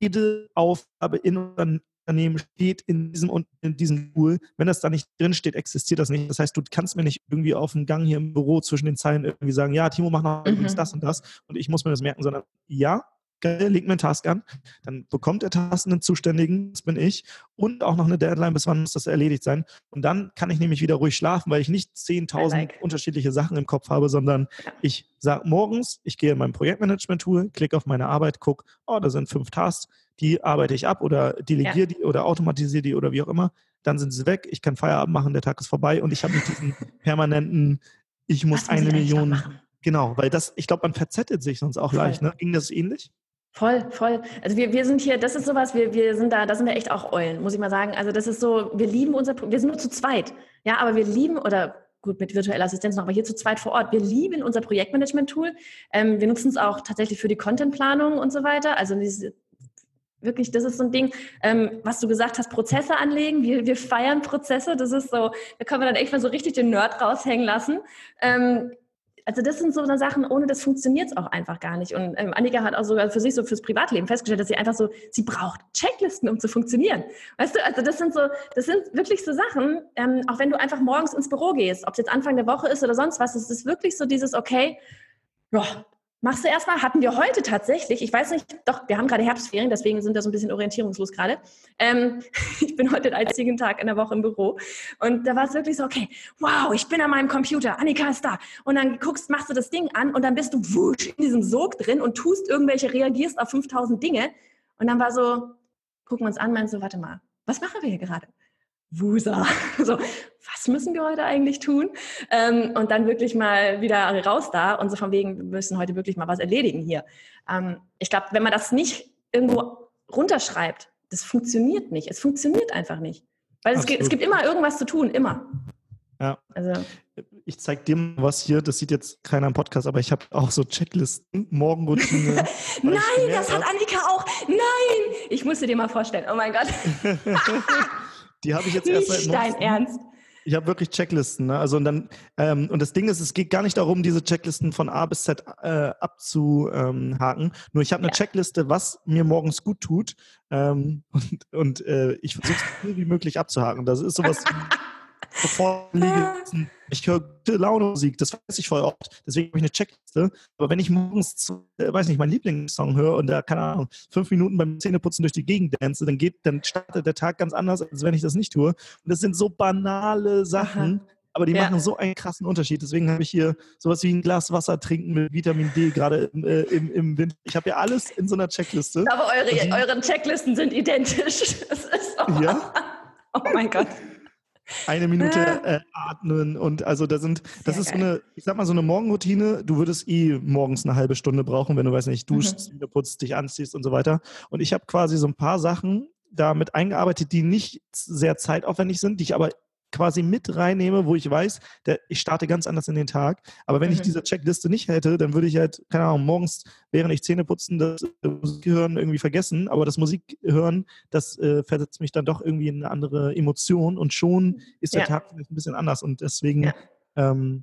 jede Aufgabe in unseren Unternehmen steht in diesem, in diesem Tool. Wenn das da nicht drin steht, existiert das nicht. Das heißt, du kannst mir nicht irgendwie auf dem Gang hier im Büro zwischen den Zeilen irgendwie sagen, ja, Timo, mach noch mhm. übrigens das und das und ich muss mir das merken, sondern ja, leg mir einen Task an, dann bekommt der Task einen Zuständigen, das bin ich, und auch noch eine Deadline, bis wann muss das erledigt sein. Und dann kann ich nämlich wieder ruhig schlafen, weil ich nicht 10.000 like. unterschiedliche Sachen im Kopf habe, sondern ja. ich sage morgens, ich gehe in mein Projektmanagement-Tool, klicke auf meine Arbeit, gucke, oh, da sind fünf Tasks, die arbeite ich ab oder delegiere ja. die oder automatisiere die oder wie auch immer. Dann sind sie weg, ich kann Feierabend machen, der Tag ist vorbei und ich habe nicht diesen permanenten, ich muss eine Million. Genau, weil das, ich glaube, man verzettelt sich sonst auch Voll. leicht. Ne? Ging das ähnlich?
Voll, voll. Also wir, wir sind hier, das ist sowas, wir, wir sind da, da sind wir echt auch Eulen, muss ich mal sagen. Also das ist so, wir lieben unser, wir sind nur zu zweit. Ja, aber wir lieben, oder gut, mit virtueller Assistenz noch, aber hier zu zweit vor Ort. Wir lieben unser Projektmanagement-Tool. Ähm, wir nutzen es auch tatsächlich für die Contentplanung und so weiter. Also diese wirklich, das ist so ein Ding, ähm, was du gesagt hast, Prozesse anlegen. Wir, wir feiern Prozesse. Das ist so, da können wir dann echt mal so richtig den Nerd raushängen lassen. Ähm, also das sind so Sachen, ohne das funktioniert es auch einfach gar nicht. Und ähm, Annika hat auch sogar für sich so fürs Privatleben festgestellt, dass sie einfach so, sie braucht Checklisten, um zu funktionieren. Weißt du, also das sind so, das sind wirklich so Sachen, ähm, auch wenn du einfach morgens ins Büro gehst, ob es jetzt Anfang der Woche ist oder sonst was, es ist wirklich so dieses, okay, ja, Machst du erstmal, hatten wir heute tatsächlich, ich weiß nicht, doch, wir haben gerade Herbstferien, deswegen sind wir so ein bisschen orientierungslos gerade. Ähm, ich bin heute den einzigen Tag in der Woche im Büro und da war es wirklich so, okay, wow, ich bin an meinem Computer, Annika ist da. Und dann guckst, machst du das Ding an und dann bist du wusch in diesem Sog drin und tust irgendwelche, reagierst auf 5000 Dinge. Und dann war so, gucken wir uns an, meinst du, warte mal, was machen wir hier gerade? Wusa. So, was müssen wir heute eigentlich tun? Ähm, und dann wirklich mal wieder raus da und so von wegen, wir müssen heute wirklich mal was erledigen hier. Ähm, ich glaube, wenn man das nicht irgendwo runterschreibt, das funktioniert nicht. Es funktioniert einfach nicht. Weil es gibt, es gibt immer irgendwas zu tun, immer.
Ja. Also. Ich zeige dir mal was hier, das sieht jetzt keiner im Podcast, aber ich habe auch so Checklisten, Morgenroutine.
Nein, das hat Annika auch. Nein! Ich musste dir mal vorstellen. Oh mein Gott.
Die habe ich jetzt erst
seit Dein Ernst?
Ich habe wirklich Checklisten. Ne? Also und dann ähm, und das Ding ist, es geht gar nicht darum, diese Checklisten von A bis Z äh, abzuhaken. Nur ich habe eine ja. Checkliste, was mir morgens gut tut ähm, und, und äh, ich versuche es so viel wie möglich abzuhaken. Das ist sowas. bevor ich liege, ich höre gute Laune Musik, das weiß ich voll oft. Deswegen habe ich eine Checkliste. Aber wenn ich morgens, äh, weiß nicht, meinen Lieblingssong höre und da, keine Ahnung, fünf Minuten beim Zähneputzen durch die Gegend dance, dann geht, dann startet der Tag ganz anders, als wenn ich das nicht tue. Und das sind so banale Sachen, Aha. aber die ja. machen so einen krassen Unterschied. Deswegen habe ich hier sowas wie ein Glas Wasser trinken mit Vitamin D gerade im, äh, im, im Winter. Ich habe ja alles in so einer Checkliste.
Aber eure, die, eure Checklisten sind identisch. Das ist
oh, ja? oh mein Gott. Eine Minute äh, atmen und also da sind, das Sehr ist geil. so eine, ich sag mal, so eine Morgenroutine. Du würdest eh morgens eine halbe Stunde brauchen, wenn du, weiß nicht, duschst, mhm. putzt, dich anziehst und so weiter. Und ich habe quasi so ein paar Sachen damit eingearbeitet, die nicht sehr zeitaufwendig sind, die ich aber quasi mit reinnehme, wo ich weiß, der, ich starte ganz anders in den Tag. Aber wenn mhm. ich diese Checkliste nicht hätte, dann würde ich halt, keine Ahnung, morgens, während ich Zähne putzen, das äh, Musikhören irgendwie vergessen. Aber das Musikhören, das äh, versetzt mich dann doch irgendwie in eine andere Emotion und schon ist der ja. Tag vielleicht ein bisschen anders. Und deswegen ja. ähm,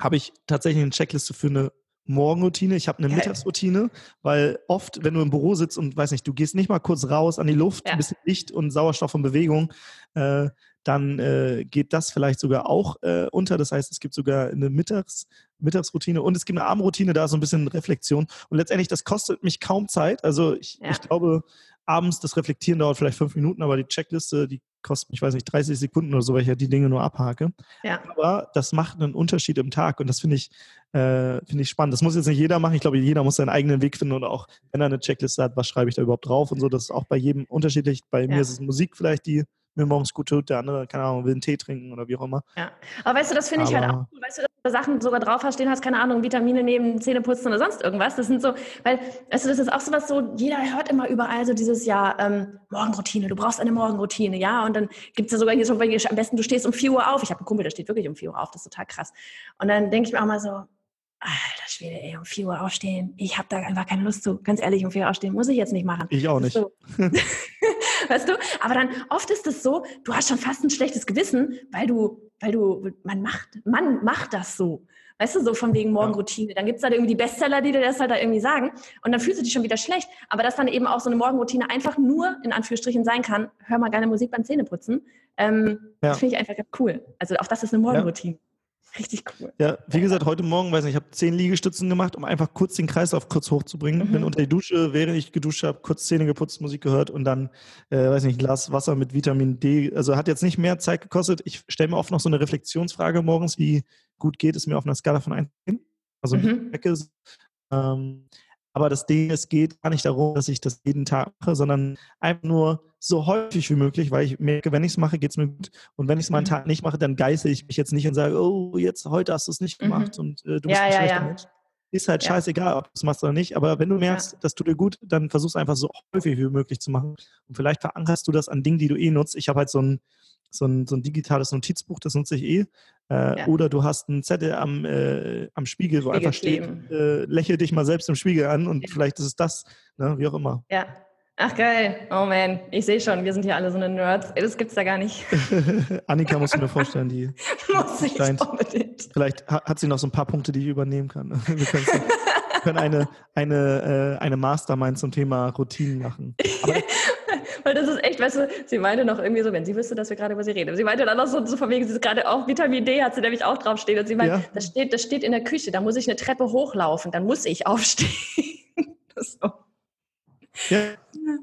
habe ich tatsächlich eine Checkliste für eine Morgenroutine, ich habe eine Geil. Mittagsroutine, weil oft, wenn du im Büro sitzt und weiß nicht, du gehst nicht mal kurz raus an die Luft, ja. ein bisschen Licht und Sauerstoff und Bewegung, äh, dann äh, geht das vielleicht sogar auch äh, unter. Das heißt, es gibt sogar eine Mittags, Mittagsroutine und es gibt eine Abendroutine, da so ein bisschen Reflexion. Und letztendlich, das kostet mich kaum Zeit. Also ich, ja. ich glaube, abends das Reflektieren dauert vielleicht fünf Minuten, aber die Checkliste, die kostet, ich weiß nicht, 30 Sekunden oder so, weil ich ja die Dinge nur abhake. Ja. Aber das macht einen Unterschied im Tag und das finde ich, äh, finde ich spannend. Das muss jetzt nicht jeder machen. Ich glaube, jeder muss seinen eigenen Weg finden und auch, wenn er eine Checkliste hat, was schreibe ich da überhaupt drauf und so. Das ist auch bei jedem unterschiedlich. Bei ja. mir ist es Musik vielleicht, die mir morgens gut tut, der andere, keine Ahnung, will einen Tee trinken oder wie auch immer.
Ja, aber weißt du, das finde ich halt auch, weißt du, dass du Sachen sogar drauf hast, stehen hast, keine Ahnung, Vitamine nehmen, Zähne putzen oder sonst irgendwas. Das sind so, weil, weißt du, das ist auch so was so, jeder hört immer überall so dieses Jahr, ähm, Morgenroutine, du brauchst eine Morgenroutine, ja, und dann gibt es ja sogar hier so, am besten, du stehst um 4 Uhr auf. Ich habe einen Kumpel, der steht wirklich um 4 Uhr auf, das ist total krass. Und dann denke ich mir auch mal so, Alter Schwede, ey, um 4 Uhr aufstehen. Ich habe da einfach keine Lust zu. Ganz ehrlich, um 4 Uhr aufstehen muss ich jetzt nicht machen.
Ich auch nicht. So.
weißt du? Aber dann oft ist es so, du hast schon fast ein schlechtes Gewissen, weil du, weil du, man macht, man macht das so. Weißt du, so von wegen Morgenroutine. Dann gibt's da irgendwie die Bestseller, die dir das halt da irgendwie sagen. Und dann fühlst du dich schon wieder schlecht. Aber dass dann eben auch so eine Morgenroutine einfach nur, in Anführungsstrichen, sein kann, hör mal gerne Musik beim Zähneputzen. Ähm, ja. Das finde ich einfach ganz cool. Also auch das ist eine Morgenroutine. Ja. Richtig cool.
Ja, wie gesagt, heute Morgen, weiß nicht, ich habe zehn Liegestützen gemacht, um einfach kurz den Kreislauf kurz hochzubringen. Mhm. Bin unter die Dusche, während ich geduscht habe, kurz Zähne geputzt, Musik gehört und dann, äh, weiß nicht, ein Glas Wasser mit Vitamin D. Also hat jetzt nicht mehr Zeit gekostet. Ich stelle mir oft noch so eine Reflexionsfrage morgens, wie gut geht es mir auf einer Skala von 1 hin? Also mhm. ähm, aber das Ding, es geht gar nicht darum, dass ich das jeden Tag mache, sondern einfach nur so häufig wie möglich, weil ich merke, wenn ich es mache, geht es mir gut. Und wenn ich es mal einen mhm. Tag nicht mache, dann geiße ich mich jetzt nicht und sage, oh, jetzt heute hast du es nicht gemacht mhm. und äh, du bist ja, ein schlechter ja, ja. Mensch. Ist halt scheißegal, ob du es machst oder nicht. Aber wenn du merkst, das tut dir gut, dann versuch es einfach so häufig wie möglich zu machen. Und vielleicht verankerst du das an Dingen, die du eh nutzt. Ich habe halt so ein, so ein, so ein digitales Notizbuch, das nutze ich eh. Äh, ja. Oder du hast einen Zettel am, äh, am Spiegel, wo Spiegel einfach steht, äh, lächel dich mal selbst im Spiegel an und ja. vielleicht ist es das, ne, wie auch immer.
Ja. Ach geil, oh man, ich sehe schon, wir sind hier alle so eine Nerds. Das gibt's da gar nicht.
Annika musst du mir vorstellen, die muss ich scheint, unbedingt. Vielleicht hat sie noch so ein paar Punkte, die ich übernehmen kann. Wir können eine, eine, äh, eine Mastermind zum Thema Routinen machen. Aber
weil das ist echt, weißt du, sie meinte noch irgendwie so, wenn sie wüsste, dass wir gerade über sie reden. Sie meinte dann noch so, so von wegen, sie ist gerade auch Vitamin D, hat sie nämlich auch draufstehen. Und sie meinte, ja. das, steht, das steht in der Küche, da muss ich eine Treppe hochlaufen, dann muss ich aufstehen. so.
Ja,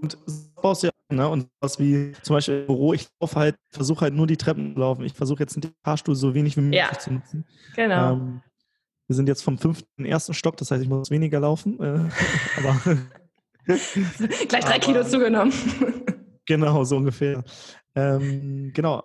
und baust ja, ne? Und was wie zum Beispiel im Büro, ich laufe halt, versuche halt nur die Treppen zu laufen. Ich versuche jetzt den Fahrstuhl so wenig wie möglich ja. zu nutzen.
Genau. Ähm,
wir sind jetzt vom fünften ersten Stock, das heißt, ich muss weniger laufen. Äh, aber
Gleich drei aber, Kilo zugenommen.
Genau, so ungefähr. Ähm, genau.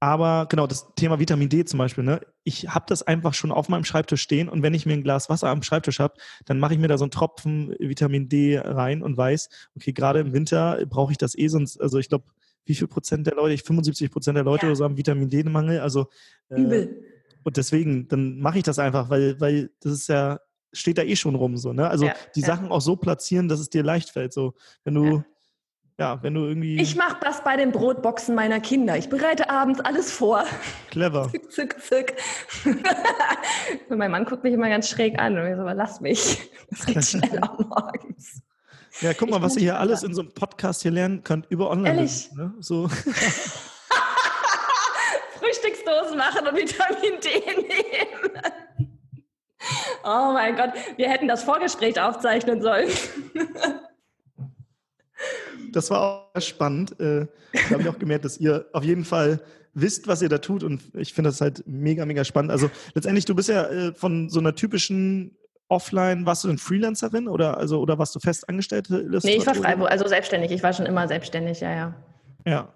Aber genau, das Thema Vitamin D zum Beispiel, ne? Ich habe das einfach schon auf meinem Schreibtisch stehen und wenn ich mir ein Glas Wasser am Schreibtisch habe, dann mache ich mir da so einen Tropfen Vitamin D rein und weiß, okay, gerade im Winter brauche ich das eh sonst, also ich glaube, wie viel Prozent der Leute, 75 Prozent der Leute ja. oder so haben Vitamin D-Mangel, also äh, Übel. Und deswegen, dann mache ich das einfach, weil, weil das ist ja, steht da eh schon rum so, ne? Also ja, die ja. Sachen auch so platzieren, dass es dir leicht fällt. So, wenn du ja, wenn du irgendwie.
Ich mache das bei den Brotboxen meiner Kinder. Ich bereite abends alles vor.
Clever.
Zück, zück, zück. und mein Mann guckt mich immer ganz schräg an und ich so, aber lass mich. Das geht schneller morgens.
Ja, guck mal, was ihr hier alles in so einem Podcast hier lernen könnt über online.
Ehrlich? Ne? So. Frühstücksdosen machen und Vitamin D nehmen. Oh mein Gott, wir hätten das Vorgespräch aufzeichnen sollen.
Das war auch spannend. Äh, da habe ich auch gemerkt, dass ihr auf jeden Fall wisst, was ihr da tut und ich finde das halt mega, mega spannend. Also letztendlich, du bist ja äh, von so einer typischen Offline, warst du denn Freelancerin oder also oder warst du fest angestellte
Nee, ich war Freiburg, also selbstständig. Ich war schon immer selbstständig, ja, ja.
Ja.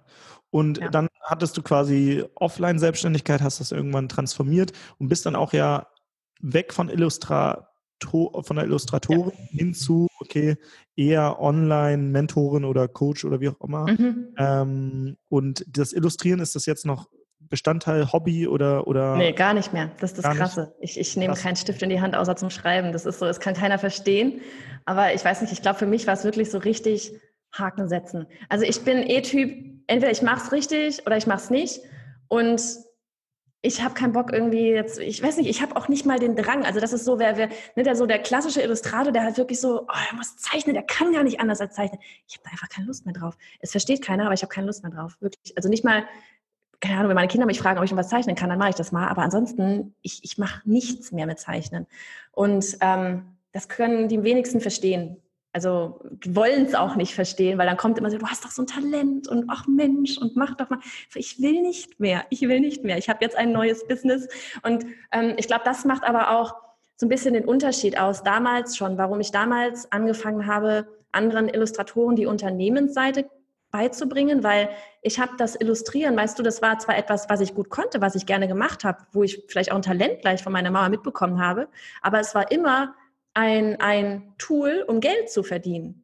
Und ja. dann hattest du quasi Offline-Selbstständigkeit, hast das irgendwann transformiert und bist dann auch ja weg von Illustrator, von der Illustratorin ja. hin zu, okay, eher Online-Mentorin oder Coach oder wie auch immer. Mhm. Ähm, und das Illustrieren, ist das jetzt noch Bestandteil, Hobby oder, oder?
Nee, gar nicht mehr. Das ist das Krasse. Ich, ich nehme keinen Stift in die Hand, außer zum Schreiben. Das ist so, das kann keiner verstehen. Aber ich weiß nicht, ich glaube, für mich war es wirklich so richtig Haken setzen. Also ich bin eh Typ, entweder ich mache es richtig oder ich mache es nicht. Und ich habe keinen Bock irgendwie jetzt, ich weiß nicht, ich habe auch nicht mal den Drang. Also das ist so, wer, wer ne, der so der klassische Illustrator, der halt wirklich so, oh, er muss zeichnen, der kann gar nicht anders als zeichnen. Ich habe da einfach keine Lust mehr drauf. Es versteht keiner, aber ich habe keine Lust mehr drauf. Wirklich. Also nicht mal, keine Ahnung, wenn meine Kinder mich fragen, ob ich was zeichnen kann, dann mache ich das mal. Aber ansonsten, ich, ich mache nichts mehr mit Zeichnen. Und ähm, das können die wenigsten verstehen also wollen es auch nicht verstehen, weil dann kommt immer so, du hast doch so ein Talent und ach Mensch und mach doch mal. Ich will nicht mehr, ich will nicht mehr. Ich habe jetzt ein neues Business und ähm, ich glaube, das macht aber auch so ein bisschen den Unterschied aus damals schon, warum ich damals angefangen habe, anderen Illustratoren die Unternehmensseite beizubringen, weil ich habe das Illustrieren, weißt du, das war zwar etwas, was ich gut konnte, was ich gerne gemacht habe, wo ich vielleicht auch ein Talent gleich von meiner Mama mitbekommen habe, aber es war immer ein, ein Tool, um Geld zu verdienen.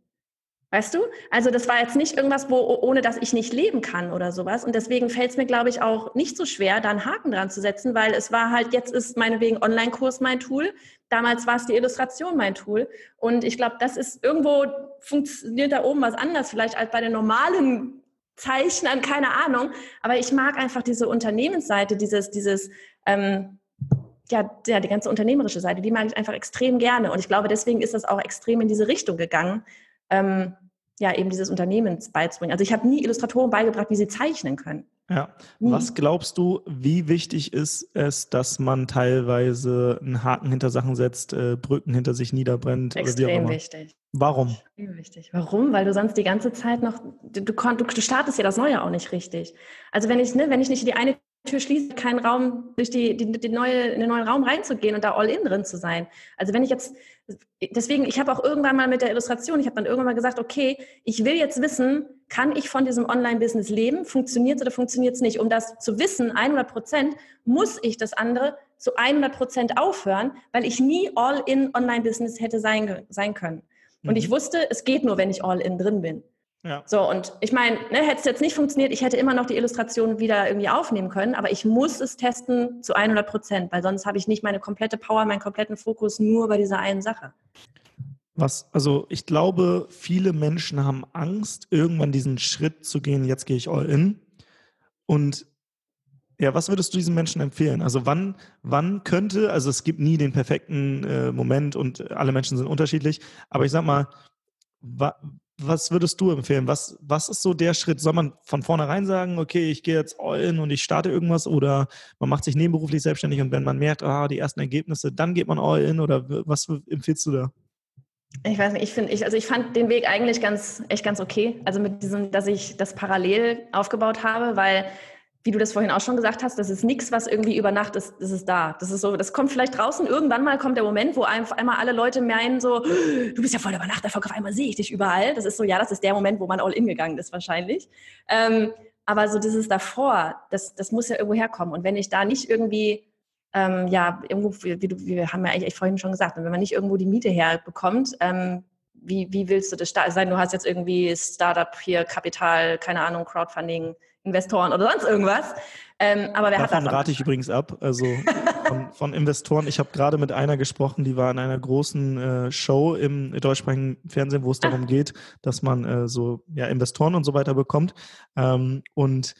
Weißt du? Also das war jetzt nicht irgendwas, wo, ohne dass ich nicht leben kann oder sowas. Und deswegen fällt es mir, glaube ich, auch nicht so schwer, da einen Haken dran zu setzen, weil es war halt, jetzt ist meinetwegen Online-Kurs mein Tool. Damals war es die Illustration mein Tool. Und ich glaube, das ist irgendwo, funktioniert da oben was anders, vielleicht als bei den normalen Zeichnern, keine Ahnung. Aber ich mag einfach diese Unternehmensseite, dieses, dieses, ähm, ja, ja, die ganze unternehmerische Seite, die mag ich einfach extrem gerne. Und ich glaube, deswegen ist das auch extrem in diese Richtung gegangen, ähm, ja, eben dieses Unternehmens beizubringen. Also ich habe nie Illustratoren beigebracht, wie sie zeichnen können.
Ja. Nie. Was glaubst du, wie wichtig ist es, dass man teilweise einen Haken hinter Sachen setzt, äh, Brücken hinter sich niederbrennt?
Extrem wichtig.
Warum?
Extrem wichtig. Warum? Weil du sonst die ganze Zeit noch, du, du, du startest ja das Neue auch nicht richtig. Also wenn ich, ne, wenn ich nicht die eine Tür schließt, keinen Raum, durch die, die, die neue, in den neuen Raum reinzugehen und da all in drin zu sein. Also wenn ich jetzt, deswegen, ich habe auch irgendwann mal mit der Illustration, ich habe dann irgendwann mal gesagt, okay, ich will jetzt wissen, kann ich von diesem Online-Business leben? Funktioniert es oder funktioniert es nicht? Um das zu wissen, 100 Prozent, muss ich das andere zu 100 Prozent aufhören, weil ich nie all in Online-Business hätte sein, sein können. Und mhm. ich wusste, es geht nur, wenn ich all in drin bin. Ja. So, und ich meine, ne, hätte es jetzt nicht funktioniert, ich hätte immer noch die Illustration wieder irgendwie aufnehmen können, aber ich muss es testen zu 100 Prozent, weil sonst habe ich nicht meine komplette Power, meinen kompletten Fokus nur bei dieser einen Sache.
Was, also ich glaube, viele Menschen haben Angst, irgendwann diesen Schritt zu gehen, jetzt gehe ich all in. Und ja, was würdest du diesen Menschen empfehlen? Also wann, wann könnte, also es gibt nie den perfekten äh, Moment und alle Menschen sind unterschiedlich, aber ich sag mal, was würdest du empfehlen? Was, was ist so der Schritt? Soll man von vornherein sagen, okay, ich gehe jetzt all in und ich starte irgendwas oder man macht sich nebenberuflich selbstständig und wenn man merkt, ah, die ersten Ergebnisse, dann geht man all in oder was empfiehlst du da?
Ich weiß nicht, ich finde, ich, also ich fand den Weg eigentlich ganz, echt ganz okay. Also mit diesem, dass ich das parallel aufgebaut habe, weil wie du das vorhin auch schon gesagt hast, das ist nichts, was irgendwie über Nacht ist, das ist da. Das ist so, das kommt vielleicht draußen, irgendwann mal kommt der Moment, wo einfach einmal alle Leute meinen so, du bist ja voll der Übernachterfolg, auf einmal sehe ich dich überall. Das ist so, ja, das ist der Moment, wo man all in gegangen ist wahrscheinlich. Ähm, aber so dieses davor, das, das muss ja irgendwo herkommen. Und wenn ich da nicht irgendwie, ähm, ja, irgendwo, wie, du, wir haben ja eigentlich vorhin schon gesagt, wenn man nicht irgendwo die Miete herbekommt, ähm, wie, wie willst du das starten? Sei du hast jetzt irgendwie Startup hier, Kapital, keine Ahnung, Crowdfunding, Investoren oder sonst irgendwas. Ähm, aber wer
Davon hat das rate ich übrigens ab. Also von, von Investoren. Ich habe gerade mit einer gesprochen, die war in einer großen äh, Show im deutschsprachigen Fernsehen, wo es darum ah. geht, dass man äh, so ja, Investoren und so weiter bekommt. Ähm, und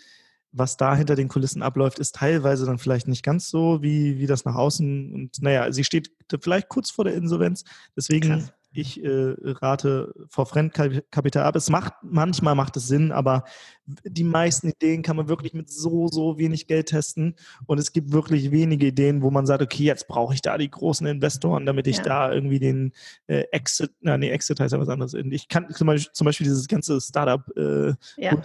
was da hinter den Kulissen abläuft, ist teilweise dann vielleicht nicht ganz so, wie, wie das nach außen. Und naja, sie steht vielleicht kurz vor der Insolvenz. Deswegen Krass. Ich äh, rate vor Fremdkapital ab. Es macht, manchmal macht es Sinn, aber die meisten Ideen kann man wirklich mit so, so wenig Geld testen. Und es gibt wirklich wenige Ideen, wo man sagt, okay, jetzt brauche ich da die großen Investoren, damit ich ja. da irgendwie den äh, Exit, na nee, Exit heißt ja was anderes. Ich kann zum Beispiel, zum Beispiel dieses ganze Startup äh, ja.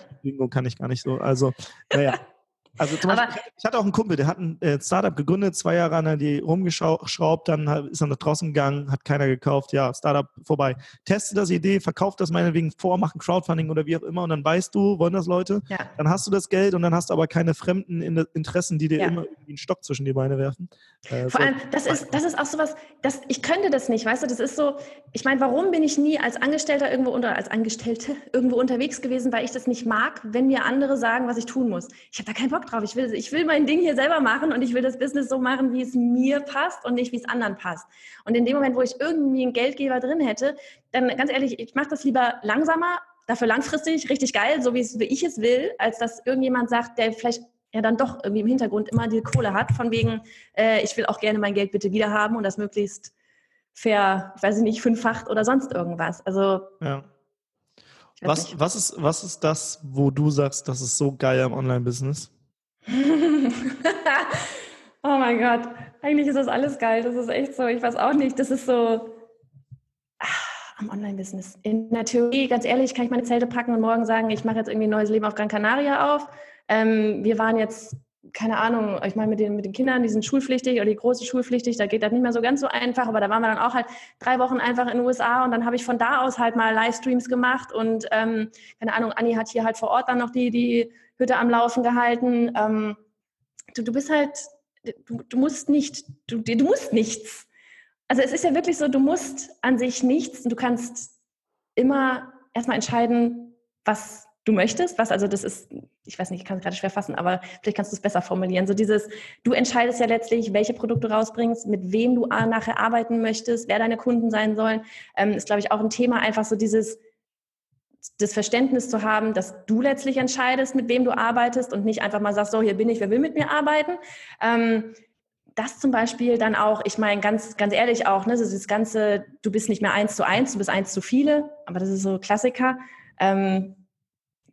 kann ich gar nicht so. Also, naja. Also zum Beispiel, ich hatte auch einen Kumpel, der hat ein äh, Startup gegründet, zwei Jahre an die rumgeschraubt, dann ist er nach draußen gegangen, hat keiner gekauft, ja, Startup vorbei. Teste das Idee, verkauf das meinetwegen vor, mach ein Crowdfunding oder wie auch immer und dann weißt du, wollen das Leute, ja. dann hast du das Geld und dann hast du aber keine fremden Interessen, die dir ja. immer irgendwie einen Stock zwischen die Beine werfen.
Äh, Vor allem, das ist, das ist auch sowas, das, ich könnte das nicht, weißt du, das ist so, ich meine, warum bin ich nie als Angestellter irgendwo unter, als Angestellte irgendwo unterwegs gewesen, weil ich das nicht mag, wenn mir andere sagen, was ich tun muss. Ich habe da keinen Bock Bock drauf. Ich will, ich will mein Ding hier selber machen und ich will das Business so machen, wie es mir passt und nicht, wie es anderen passt. Und in dem Moment, wo ich irgendwie einen Geldgeber drin hätte, dann ganz ehrlich, ich mache das lieber langsamer, dafür langfristig, richtig geil, so wie, es, wie ich es will, als dass irgendjemand sagt, der vielleicht ja dann doch irgendwie im Hintergrund immer die Kohle hat, von wegen, äh, ich will auch gerne mein Geld bitte wieder haben und das möglichst fair, ich weiß nicht, fünffacht oder sonst irgendwas. Also
ja. Was, was, ist, was ist das, wo du sagst, das ist so geil am Online-Business?
oh mein Gott, eigentlich ist das alles geil. Das ist echt so, ich weiß auch nicht, das ist so ach, am Online-Business. In der Theorie, ganz ehrlich, kann ich meine Zelte packen und morgen sagen, ich mache jetzt irgendwie ein neues Leben auf Gran Canaria auf. Ähm, wir waren jetzt keine Ahnung, ich meine, mit den, mit den Kindern, die sind schulpflichtig oder die große schulpflichtig, da geht das nicht mehr so ganz so einfach, aber da waren wir dann auch halt drei Wochen einfach in den USA und dann habe ich von da aus halt mal Livestreams gemacht und ähm, keine Ahnung, Anni hat hier halt vor Ort dann noch die, die Hütte am Laufen gehalten. Ähm, du, du bist halt, du, du musst nicht, du, du musst nichts. Also es ist ja wirklich so, du musst an sich nichts und du kannst immer erstmal entscheiden, was du möchtest, was also das ist, ich weiß nicht, ich kann es gerade schwer fassen, aber vielleicht kannst du es besser formulieren. So dieses, du entscheidest ja letztlich, welche Produkte du rausbringst, mit wem du nachher arbeiten möchtest, wer deine Kunden sein sollen, ähm, ist glaube ich auch ein Thema, einfach so dieses, das Verständnis zu haben, dass du letztlich entscheidest, mit wem du arbeitest und nicht einfach mal sagst, so hier bin ich, wer will mit mir arbeiten. Ähm, das zum Beispiel dann auch, ich meine, ganz, ganz ehrlich auch, ne, das Ganze, du bist nicht mehr eins zu eins, du bist eins zu viele, aber das ist so Klassiker. Ähm,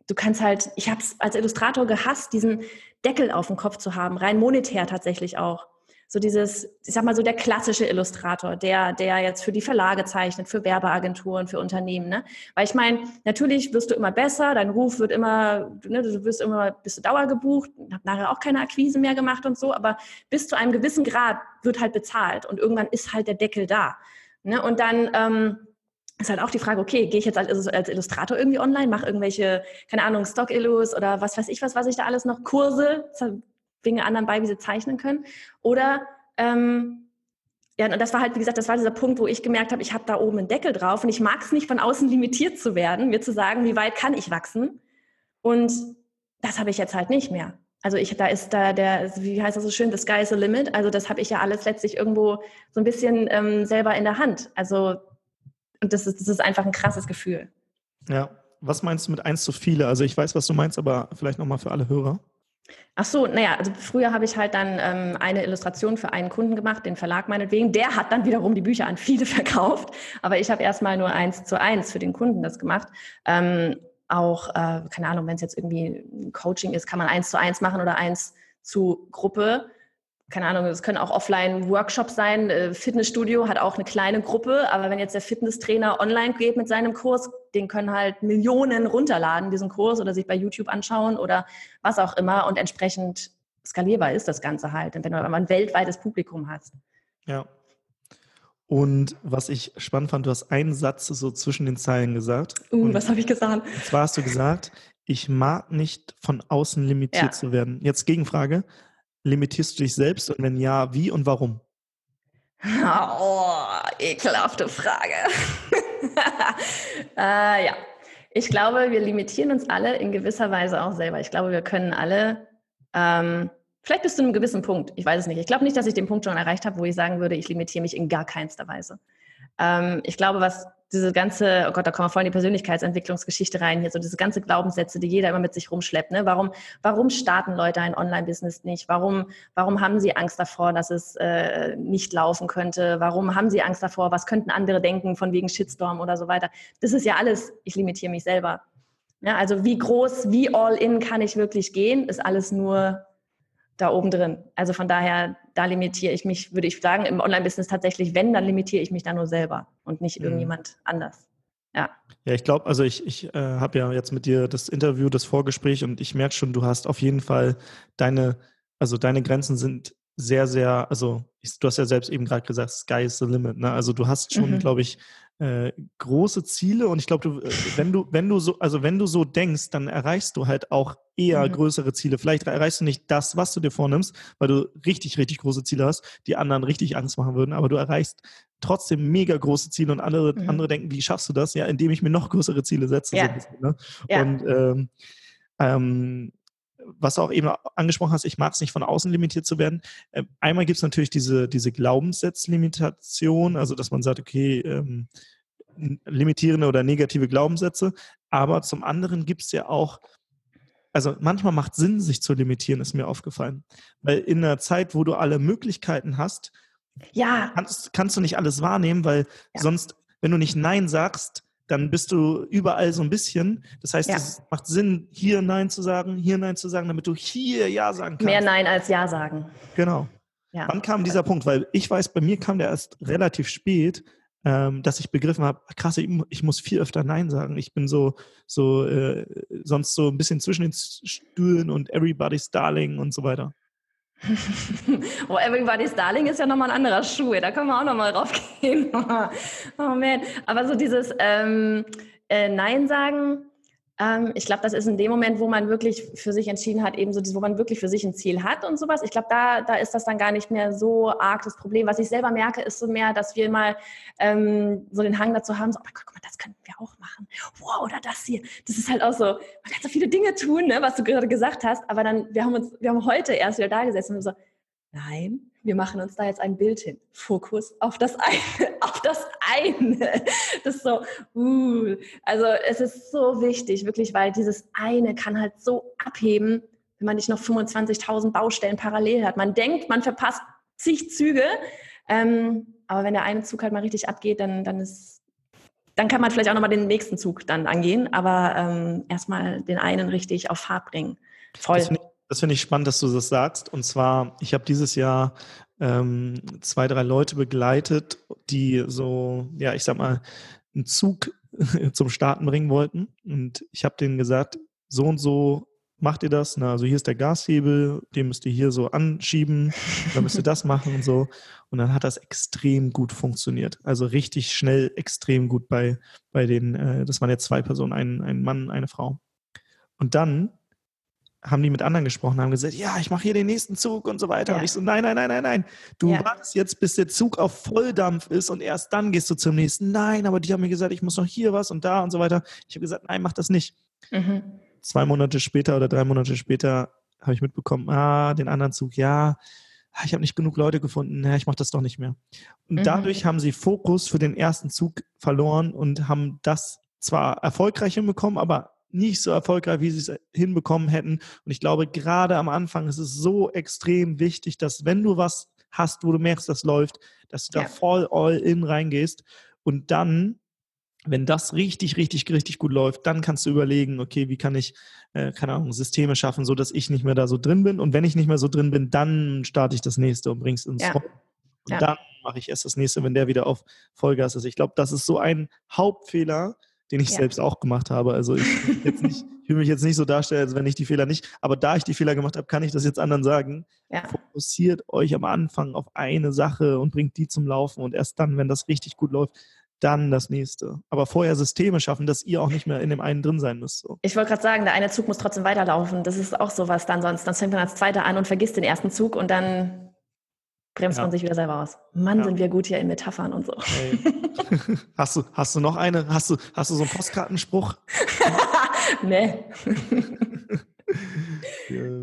du kannst halt, ich habe es als Illustrator gehasst, diesen Deckel auf dem Kopf zu haben, rein monetär tatsächlich auch. So dieses, ich sag mal so der klassische Illustrator, der, der jetzt für die Verlage zeichnet, für Werbeagenturen, für Unternehmen. Ne? Weil ich meine, natürlich wirst du immer besser, dein Ruf wird immer, ne, du wirst immer, bist du Dauer gebucht, hab nachher auch keine Akquise mehr gemacht und so, aber bis zu einem gewissen Grad wird halt bezahlt und irgendwann ist halt der Deckel da. Ne? Und dann ähm, ist halt auch die Frage, okay, gehe ich jetzt als, als Illustrator irgendwie online, mache irgendwelche, keine Ahnung, Stock-Illus oder was weiß ich was, was ich da alles noch, Kurse, bringe anderen bei, wie sie zeichnen können. Oder, ähm, ja, und das war halt, wie gesagt, das war dieser Punkt, wo ich gemerkt habe, ich habe da oben einen Deckel drauf und ich mag es nicht, von außen limitiert zu werden, mir zu sagen, wie weit kann ich wachsen. Und das habe ich jetzt halt nicht mehr. Also ich, da ist da der, wie heißt das so schön, the sky is the limit. Also das habe ich ja alles letztlich irgendwo so ein bisschen ähm, selber in der Hand. Also und das ist, das ist einfach ein krasses Gefühl.
Ja. Was meinst du mit eins zu viele? Also ich weiß, was du meinst, aber vielleicht nochmal für alle Hörer.
Ach so, naja, also früher habe ich halt dann ähm, eine Illustration für einen Kunden gemacht, den Verlag meinetwegen. Der hat dann wiederum die Bücher an viele verkauft, aber ich habe erstmal nur eins zu eins für den Kunden das gemacht. Ähm, auch, äh, keine Ahnung, wenn es jetzt irgendwie ein Coaching ist, kann man eins zu eins machen oder eins zu Gruppe keine Ahnung, es können auch Offline-Workshops sein. Äh, Fitnessstudio hat auch eine kleine Gruppe, aber wenn jetzt der Fitnesstrainer online geht mit seinem Kurs, den können halt Millionen runterladen, diesen Kurs, oder sich bei YouTube anschauen oder was auch immer und entsprechend skalierbar ist das Ganze halt, wenn du ein weltweites Publikum hast.
Ja. Und was ich spannend fand, du hast einen Satz so zwischen den Zeilen gesagt.
Uh, und was habe ich gesagt?
Und zwar hast du gesagt, ich mag nicht von außen limitiert ja. zu werden. Jetzt Gegenfrage. Limitierst du dich selbst und wenn ja, wie und warum?
Oh, ekelhafte Frage. äh, ja, ich glaube, wir limitieren uns alle in gewisser Weise auch selber. Ich glaube, wir können alle, ähm, vielleicht bis zu einem gewissen Punkt, ich weiß es nicht. Ich glaube nicht, dass ich den Punkt schon erreicht habe, wo ich sagen würde, ich limitiere mich in gar keinster Weise. Ähm, ich glaube, was diese ganze, oh Gott, da kommen wir voll in die Persönlichkeitsentwicklungsgeschichte rein, hier so diese ganze Glaubenssätze, die jeder immer mit sich rumschleppt. Ne? Warum, warum starten Leute ein Online-Business nicht? Warum, warum haben sie Angst davor, dass es äh, nicht laufen könnte? Warum haben sie Angst davor? Was könnten andere denken von wegen Shitstorm oder so weiter? Das ist ja alles, ich limitiere mich selber. Ja, also wie groß, wie all in kann ich wirklich gehen, ist alles nur da oben drin. Also von daher, da limitiere ich mich, würde ich sagen, im Online-Business tatsächlich, wenn, dann limitiere ich mich da nur selber und nicht mhm. irgendjemand anders. Ja.
Ja, ich glaube, also ich, ich äh, habe ja jetzt mit dir das Interview, das Vorgespräch und ich merke schon, du hast auf jeden Fall deine, also deine Grenzen sind sehr, sehr, also ich, du hast ja selbst eben gerade gesagt, Sky is the limit. Ne? Also du hast schon, mhm. glaube ich, äh, große Ziele und ich glaube, du, äh, wenn du, wenn du so, also wenn du so denkst, dann erreichst du halt auch eher mhm. größere Ziele. Vielleicht erreichst du nicht das, was du dir vornimmst, weil du richtig, richtig große Ziele hast, die anderen richtig Angst machen würden, aber du erreichst trotzdem mega große Ziele und andere, mhm. andere denken, wie schaffst du das? Ja, indem ich mir noch größere Ziele setze. Ja. So bisschen, ne? ja. Und ähm, ähm, was du auch eben angesprochen hast, ich mag es nicht von außen limitiert zu werden. Ähm, einmal gibt es natürlich diese, diese Glaubenssatzlimitation, also dass man sagt, okay, ähm, limitierende oder negative Glaubenssätze, aber zum anderen gibt es ja auch, also manchmal macht Sinn, sich zu limitieren, ist mir aufgefallen. Weil in einer Zeit, wo du alle Möglichkeiten hast, ja. kannst, kannst du nicht alles wahrnehmen, weil ja. sonst, wenn du nicht Nein sagst, dann bist du überall so ein bisschen. Das heißt, ja. es macht Sinn, hier Nein zu sagen, hier Nein zu sagen, damit du hier Ja sagen kannst.
Mehr Nein als Ja sagen.
Genau. Ja. Wann kam dieser Punkt? Weil ich weiß, bei mir kam der erst relativ spät, ähm, dass ich begriffen habe, krass, ich, ich, muss viel öfter Nein sagen. Ich bin so, so äh, sonst so ein bisschen zwischen den Stühlen und everybody's darling und so weiter.
Oh, Everybody's Darling ist ja nochmal ein anderer Schuh. Da können wir auch nochmal drauf gehen. oh man. Aber so dieses ähm, äh, Nein sagen, ähm, ich glaube, das ist in dem Moment, wo man wirklich für sich entschieden hat, eben so, wo man wirklich für sich ein Ziel hat und sowas. Ich glaube, da, da ist das dann gar nicht mehr so arg das Problem. Was ich selber merke, ist so mehr, dass wir mal ähm, so den Hang dazu haben, so, oh, guck mal, das könnten wir auch machen. Wow, oder das hier. Das ist halt auch so, man kann so viele Dinge tun, ne, was du gerade gesagt hast, aber dann, wir haben uns, wir haben heute erst wieder da gesessen und so, nein, wir machen uns da jetzt ein Bild hin. Fokus auf das eine, auf das eine. Das ist so, uh, also es ist so wichtig, wirklich, weil dieses eine kann halt so abheben, wenn man nicht noch 25.000 Baustellen parallel hat. Man denkt, man verpasst zig Züge, ähm, aber wenn der eine Zug halt mal richtig abgeht, dann, dann ist, dann kann man vielleicht auch nochmal den nächsten Zug dann angehen, aber ähm, erstmal den einen richtig auf Fahrt bringen. Voll.
Das finde ich spannend, dass du das sagst. Und zwar, ich habe dieses Jahr ähm, zwei, drei Leute begleitet, die so, ja, ich sag mal, einen Zug zum Starten bringen wollten. Und ich habe denen gesagt, so und so macht ihr das. Na, also hier ist der Gashebel, den müsst ihr hier so anschieben, dann müsst ihr das machen und so. Und dann hat das extrem gut funktioniert. Also richtig schnell, extrem gut bei, bei den, äh, das waren jetzt zwei Personen, ein, ein Mann, eine Frau. Und dann haben die mit anderen gesprochen, haben gesagt, ja, ich mache hier den nächsten Zug und so weiter. Ja. Und ich so, nein, nein, nein, nein, nein. Du ja. wartest jetzt, bis der Zug auf Volldampf ist und erst dann gehst du zum nächsten. Nein, aber die haben mir gesagt, ich muss noch hier was und da und so weiter. Ich habe gesagt, nein, mach das nicht. Mhm. Zwei Monate später oder drei Monate später habe ich mitbekommen, ah, den anderen Zug, ja, ah, ich habe nicht genug Leute gefunden, ja, ich mache das doch nicht mehr. Und mhm. dadurch haben sie Fokus für den ersten Zug verloren und haben das zwar erfolgreich hinbekommen, aber nicht so erfolgreich, wie sie es hinbekommen hätten. Und ich glaube, gerade am Anfang ist es so extrem wichtig, dass wenn du was hast, wo du merkst, das läuft, dass du ja. da voll all in reingehst und dann wenn das richtig, richtig, richtig gut läuft, dann kannst du überlegen, okay, wie kann ich, äh, keine Ahnung, Systeme schaffen, so dass ich nicht mehr da so drin bin. Und wenn ich nicht mehr so drin bin, dann starte ich das nächste und bring's ins ja. Und ja. dann mache ich erst das nächste, wenn der wieder auf Vollgas ist. Ich glaube, das ist so ein Hauptfehler, den ich ja. selbst auch gemacht habe. Also ich, jetzt nicht, ich will mich jetzt nicht so darstellen, als wenn ich die Fehler nicht, aber da ich die Fehler gemacht habe, kann ich das jetzt anderen sagen. Ja. Fokussiert euch am Anfang auf eine Sache und bringt die zum Laufen und erst dann, wenn das richtig gut läuft, dann das nächste. Aber vorher Systeme schaffen, dass ihr auch nicht mehr in dem einen drin sein müsst. So.
Ich wollte gerade sagen, der eine Zug muss trotzdem weiterlaufen. Das ist auch sowas dann sonst. Dann fängt man als Zweiter an und vergisst den ersten Zug und dann bremst ja. man sich wieder selber aus. Mann, ja. sind wir gut hier in Metaphern und so. Hey.
hast, du, hast du noch eine? Hast du, hast du so einen Postkartenspruch?
nee.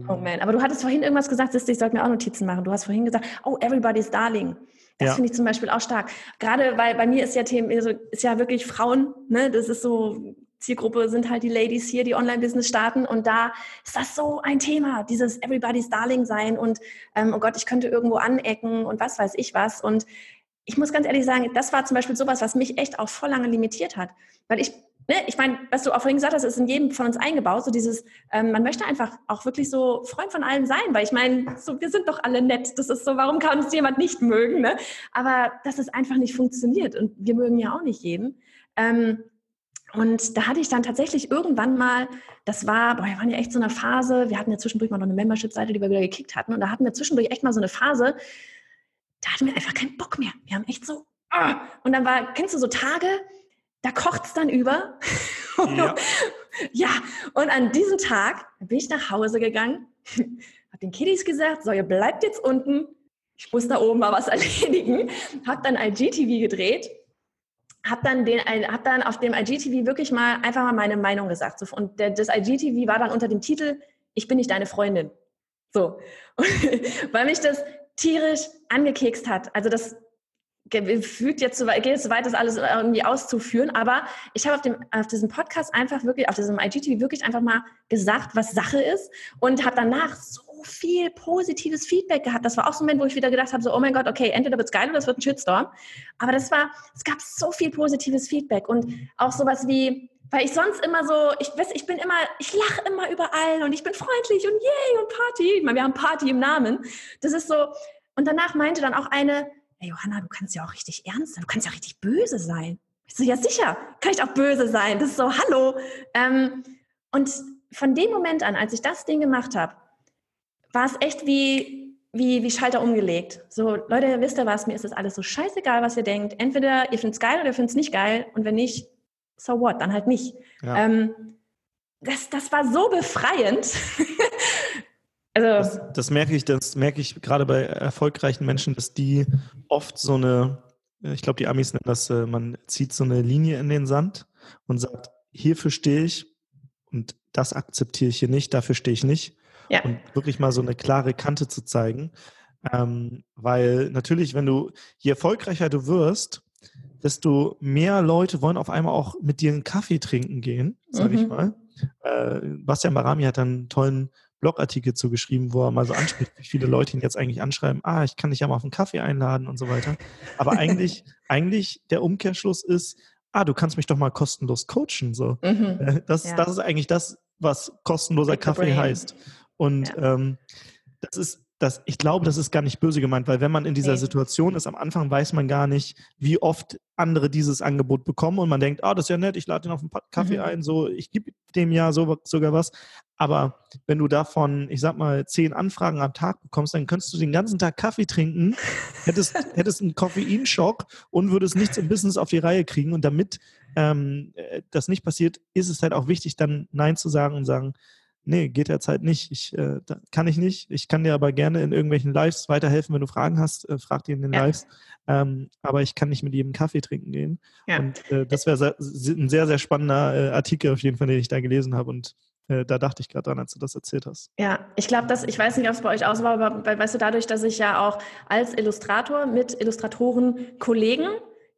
oh man, aber du hattest vorhin irgendwas gesagt, ich sollte mir auch Notizen machen. Du hast vorhin gesagt, oh, everybody's darling. Das ja. finde ich zum Beispiel auch stark. Gerade weil bei mir ist ja Thema, also ist ja wirklich Frauen, ne? Das ist so, Zielgruppe sind halt die Ladies hier, die Online-Business starten. Und da ist das so ein Thema, dieses Everybody's Darling sein und ähm, oh Gott, ich könnte irgendwo anecken und was weiß ich was. Und ich muss ganz ehrlich sagen, das war zum Beispiel sowas, was mich echt auch voll lange limitiert hat. Weil ich ne, ich meine, was du auch vorhin gesagt hast, ist in jedem von uns eingebaut, so dieses, ähm, man möchte einfach auch wirklich so Freund von allen sein, weil ich meine, so, wir sind doch alle nett, das ist so, warum kann uns jemand nicht mögen, ne? Aber dass es einfach nicht funktioniert und wir mögen ja auch nicht jeden. Ähm, und da hatte ich dann tatsächlich irgendwann mal, das war, boah, wir waren ja echt so eine Phase, wir hatten ja zwischendurch mal noch eine Membership-Seite, die wir wieder gekickt hatten und da hatten wir zwischendurch echt mal so eine Phase, da hatten wir einfach keinen Bock mehr. Wir haben echt so, ah. und dann war, kennst du so Tage, da kocht es dann über. Ja. ja, und an diesem Tag bin ich nach Hause gegangen, habe den Kiddies gesagt, so, ihr bleibt jetzt unten, ich muss da oben mal was erledigen, habe dann IGTV gedreht, habe dann, den, hab dann auf dem IGTV wirklich mal einfach mal meine Meinung gesagt. Und das IGTV war dann unter dem Titel, ich bin nicht deine Freundin. So, weil mich das tierisch angekekst hat. Also das führt jetzt so weit, geht so weit, das alles irgendwie auszuführen, aber ich habe auf, dem, auf diesem Podcast einfach wirklich, auf diesem IGTV wirklich einfach mal gesagt, was Sache ist und habe danach so viel positives Feedback gehabt. Das war auch so ein Moment, wo ich wieder gedacht habe, so, oh mein Gott, okay, entweder wird es geil oder es wird ein Shitstorm. Aber das war, es gab so viel positives Feedback und auch sowas wie, weil ich sonst immer so, ich weiß, ich bin immer, ich lache immer überall und ich bin freundlich und yay und Party. Ich meine, wir haben Party im Namen. Das ist so, und danach meinte dann auch eine, ey Johanna, du kannst ja auch richtig ernst sein, du kannst ja richtig böse sein. Ich so, ja sicher, kann ich auch böse sein. Das ist so, hallo. Ähm, und von dem Moment an, als ich das Ding gemacht habe, war es echt wie, wie, wie Schalter umgelegt. So, Leute, wisst ihr was, mir ist das alles so scheißegal, was ihr denkt. Entweder ihr findet es geil oder ihr findet es nicht geil. Und wenn nicht, so what, dann halt nicht. Ja. Ähm, das, das war so befreiend.
Also, das, das, merke ich, das merke ich gerade bei erfolgreichen Menschen, dass die oft so eine, ich glaube, die Amis nennen das, äh, man zieht so eine Linie in den Sand und sagt, hierfür stehe ich und das akzeptiere ich hier nicht, dafür stehe ich nicht. Ja. Und wirklich mal so eine klare Kante zu zeigen. Ähm, weil natürlich, wenn du, je erfolgreicher du wirst, desto mehr Leute wollen auf einmal auch mit dir einen Kaffee trinken gehen, sage mhm. ich mal. Äh, Bastian Barami hat einen tollen Blogartikel zugeschrieben, wo er mal so anspricht, wie viele Leute ihn jetzt eigentlich anschreiben, ah, ich kann dich ja mal auf einen Kaffee einladen und so weiter. Aber eigentlich, eigentlich der Umkehrschluss ist, ah, du kannst mich doch mal kostenlos coachen. So. Mhm. Äh, das, ja. das ist eigentlich das, was kostenloser Kaffee heißt. Und ja. ähm, das ist das, ich glaube, das ist gar nicht böse gemeint, weil wenn man in dieser. Situation ist, am Anfang weiß man gar nicht, wie oft andere dieses Angebot bekommen und man denkt, ah, oh, das ist ja nett, ich lade ihn auf einen Kaffee mhm. ein, so, ich gebe dem ja so, sogar was. Aber wenn du davon, ich sag mal, zehn Anfragen am Tag bekommst, dann könntest du den ganzen Tag Kaffee trinken, hättest, hättest einen Koffeinschock und würdest nichts im Business auf die Reihe kriegen. Und damit ähm, äh, das nicht passiert, ist es halt auch wichtig, dann Nein zu sagen und sagen, nee, geht derzeit nicht. Ich äh, kann ich nicht. Ich kann dir aber gerne in irgendwelchen Lives weiterhelfen, wenn du Fragen hast, äh, frag die in den ja. Lives. Ähm, aber ich kann nicht mit jedem Kaffee trinken gehen. Ja. Und äh, das wäre ein sehr, sehr spannender äh, Artikel auf jeden Fall, den ich da gelesen habe. Und äh, da dachte ich gerade dran, als du das erzählt hast.
Ja, ich glaube, dass ich weiß nicht, ob es bei euch aus war, aber weißt du, dadurch, dass ich ja auch als Illustrator mit Illustratoren Kollegen,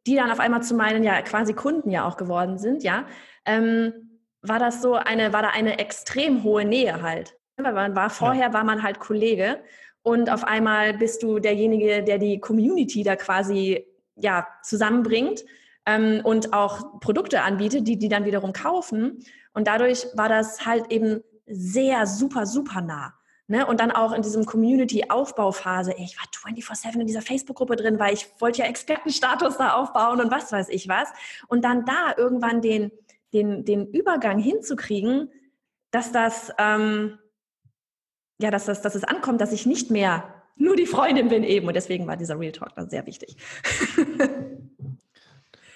die dann auf einmal zu meinen ja quasi Kunden ja auch geworden sind, ja, ähm, war das so eine, war da eine extrem hohe Nähe halt. Weil man war vorher ja. war man halt Kollege und auf einmal bist du derjenige, der die Community da quasi ja zusammenbringt ähm, und auch Produkte anbietet, die die dann wiederum kaufen. Und dadurch war das halt eben sehr super super nah. Ne? Und dann auch in diesem Community-Aufbauphase. Ich war 24-7 in dieser Facebook-Gruppe drin, weil ich wollte ja Expertenstatus da aufbauen und was weiß ich was. Und dann da irgendwann den, den, den Übergang hinzukriegen, dass das, ähm, ja, dass, das, dass es ankommt, dass ich nicht mehr nur die Freundin bin eben. Und deswegen war dieser Real Talk dann sehr wichtig.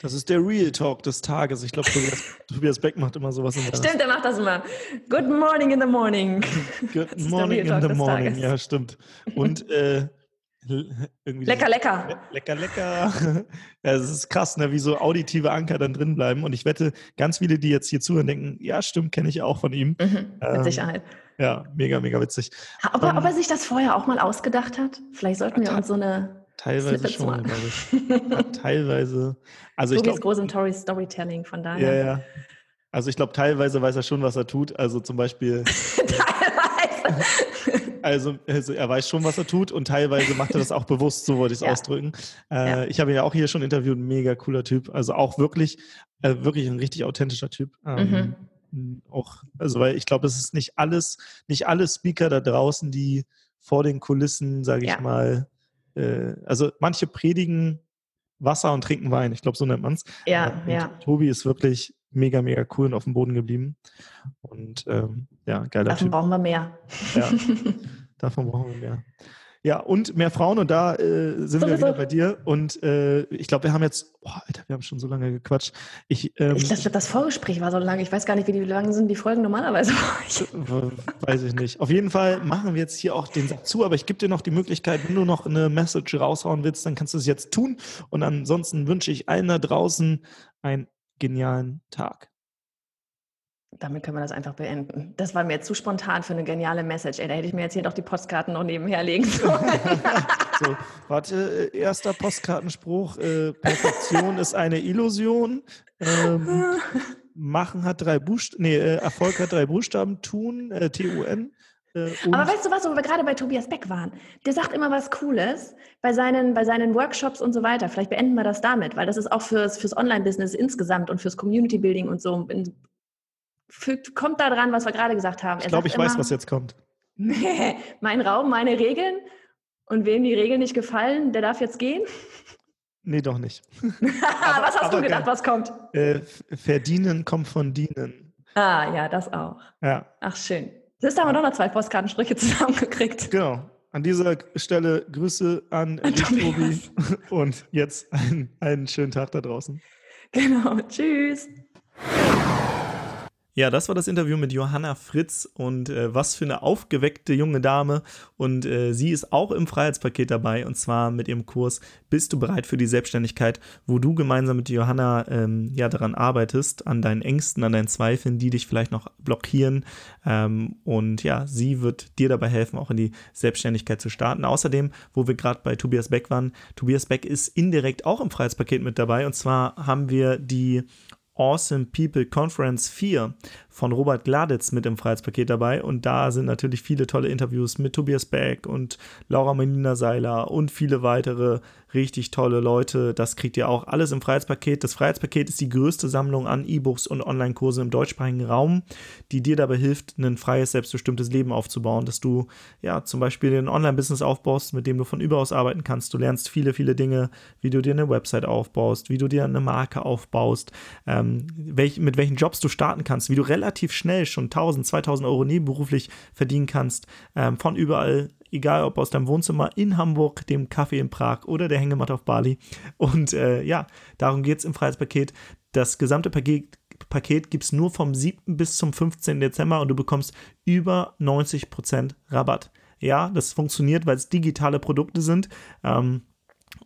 Das ist der Real Talk des Tages. Ich glaube, Tobias, Tobias, Beck macht immer sowas. In
stimmt, er macht das immer. Good morning in the morning.
Good morning in the morning, ja, stimmt. Und äh,
lecker, lecker.
Lecker, lecker. Ja, es ist krass, ne, wie so auditive Anker dann drin bleiben. Und ich wette, ganz viele, die jetzt hier zuhören, denken, ja, stimmt, kenne ich auch von ihm. Mhm,
mit ähm, Sicherheit.
Ja, mega, mega witzig.
Ob er, um, ob er, sich das vorher auch mal ausgedacht hat? Vielleicht sollten wir uns so eine
Teilweise schon, glaube ich. teilweise. Also
Tobi
ich
ist groß im Storytelling, von daher.
Ja, ja. Also ich glaube, teilweise weiß er schon, was er tut. Also zum Beispiel. teilweise. Also, also, er weiß schon, was er tut und teilweise macht er das auch bewusst, so wollte ich es ja. ausdrücken. Äh, ja. Ich habe ihn ja auch hier schon interviewt, ein mega cooler Typ. Also auch wirklich, äh, wirklich ein richtig authentischer Typ. Ähm, mhm. Auch, also weil ich glaube, es ist nicht alles, nicht alle Speaker da draußen, die vor den Kulissen, sage ich ja. mal, äh, also manche predigen Wasser und trinken Wein. Ich glaube, so nennt man es.
Ja, ja.
Tobi ist wirklich mega, mega cool und auf dem Boden geblieben. Und ähm, ja, geiler
Davon
typ.
brauchen wir mehr.
Ja, davon brauchen wir mehr. Ja, und mehr Frauen und da äh, sind so, wir wieder bei dir. Und äh, ich glaube, wir haben jetzt, boah, Alter, wir haben schon so lange gequatscht. Ich,
ähm, ich dachte, das Vorgespräch war so lange. Ich weiß gar nicht, wie lange sind die Folgen normalerweise.
weiß ich nicht. Auf jeden Fall machen wir jetzt hier auch den Sack zu, aber ich gebe dir noch die Möglichkeit, wenn du noch eine Message raushauen willst, dann kannst du es jetzt tun. Und ansonsten wünsche ich allen da draußen einen genialen Tag.
Damit können wir das einfach beenden. Das war mir zu spontan für eine geniale Message. Ey, da hätte ich mir jetzt hier doch die Postkarten noch nebenher legen sollen.
so, warte, äh, erster Postkartenspruch. Äh, Perfektion ist eine Illusion. Ähm, machen hat drei Buchstaben, nee, äh, Erfolg hat drei Buchstaben, tun, äh, T-U-N.
Äh, Aber weißt du was, wo wir gerade bei Tobias Beck waren? Der sagt immer was Cooles bei seinen, bei seinen Workshops und so weiter. Vielleicht beenden wir das damit, weil das ist auch fürs, fürs Online-Business insgesamt und fürs Community-Building und so fügt, kommt da dran, was wir gerade gesagt haben.
Er ich glaube, ich immer, weiß, was jetzt kommt.
mein Raum, meine Regeln. Und wem die Regeln nicht gefallen, der darf jetzt gehen?
Nee, doch nicht.
aber, was hast du gedacht, geil. was kommt?
Äh, verdienen kommt von dienen.
Ah, ja, das auch.
Ja.
Ach, schön. Das haben wir doch noch zwei Postkartensprüche zusammengekriegt.
Genau. An dieser Stelle Grüße an, an Tobi und jetzt einen, einen schönen Tag da draußen.
Genau. Tschüss.
Ja, das war das Interview mit Johanna Fritz und äh, was für eine aufgeweckte junge Dame. Und äh, sie ist auch im Freiheitspaket dabei und zwar mit ihrem Kurs Bist du bereit für die Selbstständigkeit, wo du gemeinsam mit Johanna ähm, ja daran arbeitest, an deinen Ängsten, an deinen Zweifeln, die dich vielleicht noch blockieren. Ähm, und ja, sie wird dir dabei helfen, auch in die Selbstständigkeit zu starten. Außerdem, wo wir gerade bei Tobias Beck waren, Tobias Beck ist indirekt auch im Freiheitspaket mit dabei und zwar haben wir die Awesome People Conference 4 von Robert Gladitz mit im Freiheitspaket dabei und da sind natürlich viele tolle Interviews mit Tobias Beck und Laura Melina Seiler und viele weitere richtig tolle Leute. Das kriegt ihr auch alles im Freiheitspaket. Das Freiheitspaket ist die größte Sammlung an E-Books und Online-Kurse im deutschsprachigen Raum, die dir dabei hilft, ein freies, selbstbestimmtes Leben aufzubauen, dass du ja zum Beispiel ein Online-Business aufbaust, mit dem du von überaus arbeiten kannst. Du lernst viele, viele Dinge, wie du dir eine Website aufbaust, wie du dir eine Marke aufbaust, ähm, welch, mit welchen Jobs du starten kannst, wie du relativ schnell schon 1000, 2000 Euro nebenberuflich verdienen kannst, ähm, von überall egal ob aus deinem Wohnzimmer in Hamburg, dem Café in Prag oder der Hängematte auf Bali. Und äh, ja, darum geht es im Freiheitspaket. Das gesamte Paket, Paket gibt es nur vom 7. bis zum 15. Dezember und du bekommst über 90% Rabatt. Ja, das funktioniert, weil es digitale Produkte sind. Ähm,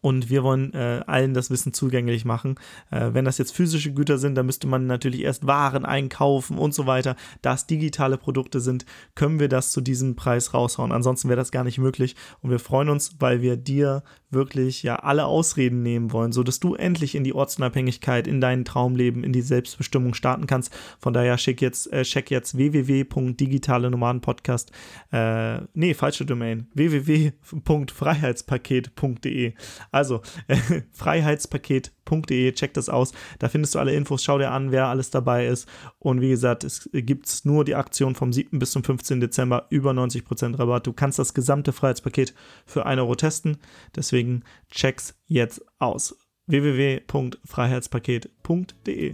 und wir wollen äh, allen das Wissen zugänglich machen. Äh, wenn das jetzt physische Güter sind, dann müsste man natürlich erst Waren einkaufen und so weiter. Da es digitale Produkte sind, können wir das zu diesem Preis raushauen. Ansonsten wäre das gar nicht möglich. Und wir freuen uns, weil wir dir wirklich ja alle Ausreden nehmen wollen, sodass du endlich in die Ortsunabhängigkeit, in dein Traumleben, in die Selbstbestimmung starten kannst. Von daher schick jetzt, äh, check jetzt www.digitalenomadenpodcast. Äh, nee, falsche Domain. www.freiheitspaket.de. Also, freiheitspaket.de, check das aus. Da findest du alle Infos, schau dir an, wer alles dabei ist. Und wie gesagt, es gibt nur die Aktion vom 7. bis zum 15. Dezember, über 90% Rabatt. Du kannst das gesamte Freiheitspaket für 1 Euro testen. Deswegen check's jetzt aus. www.freiheitspaket.de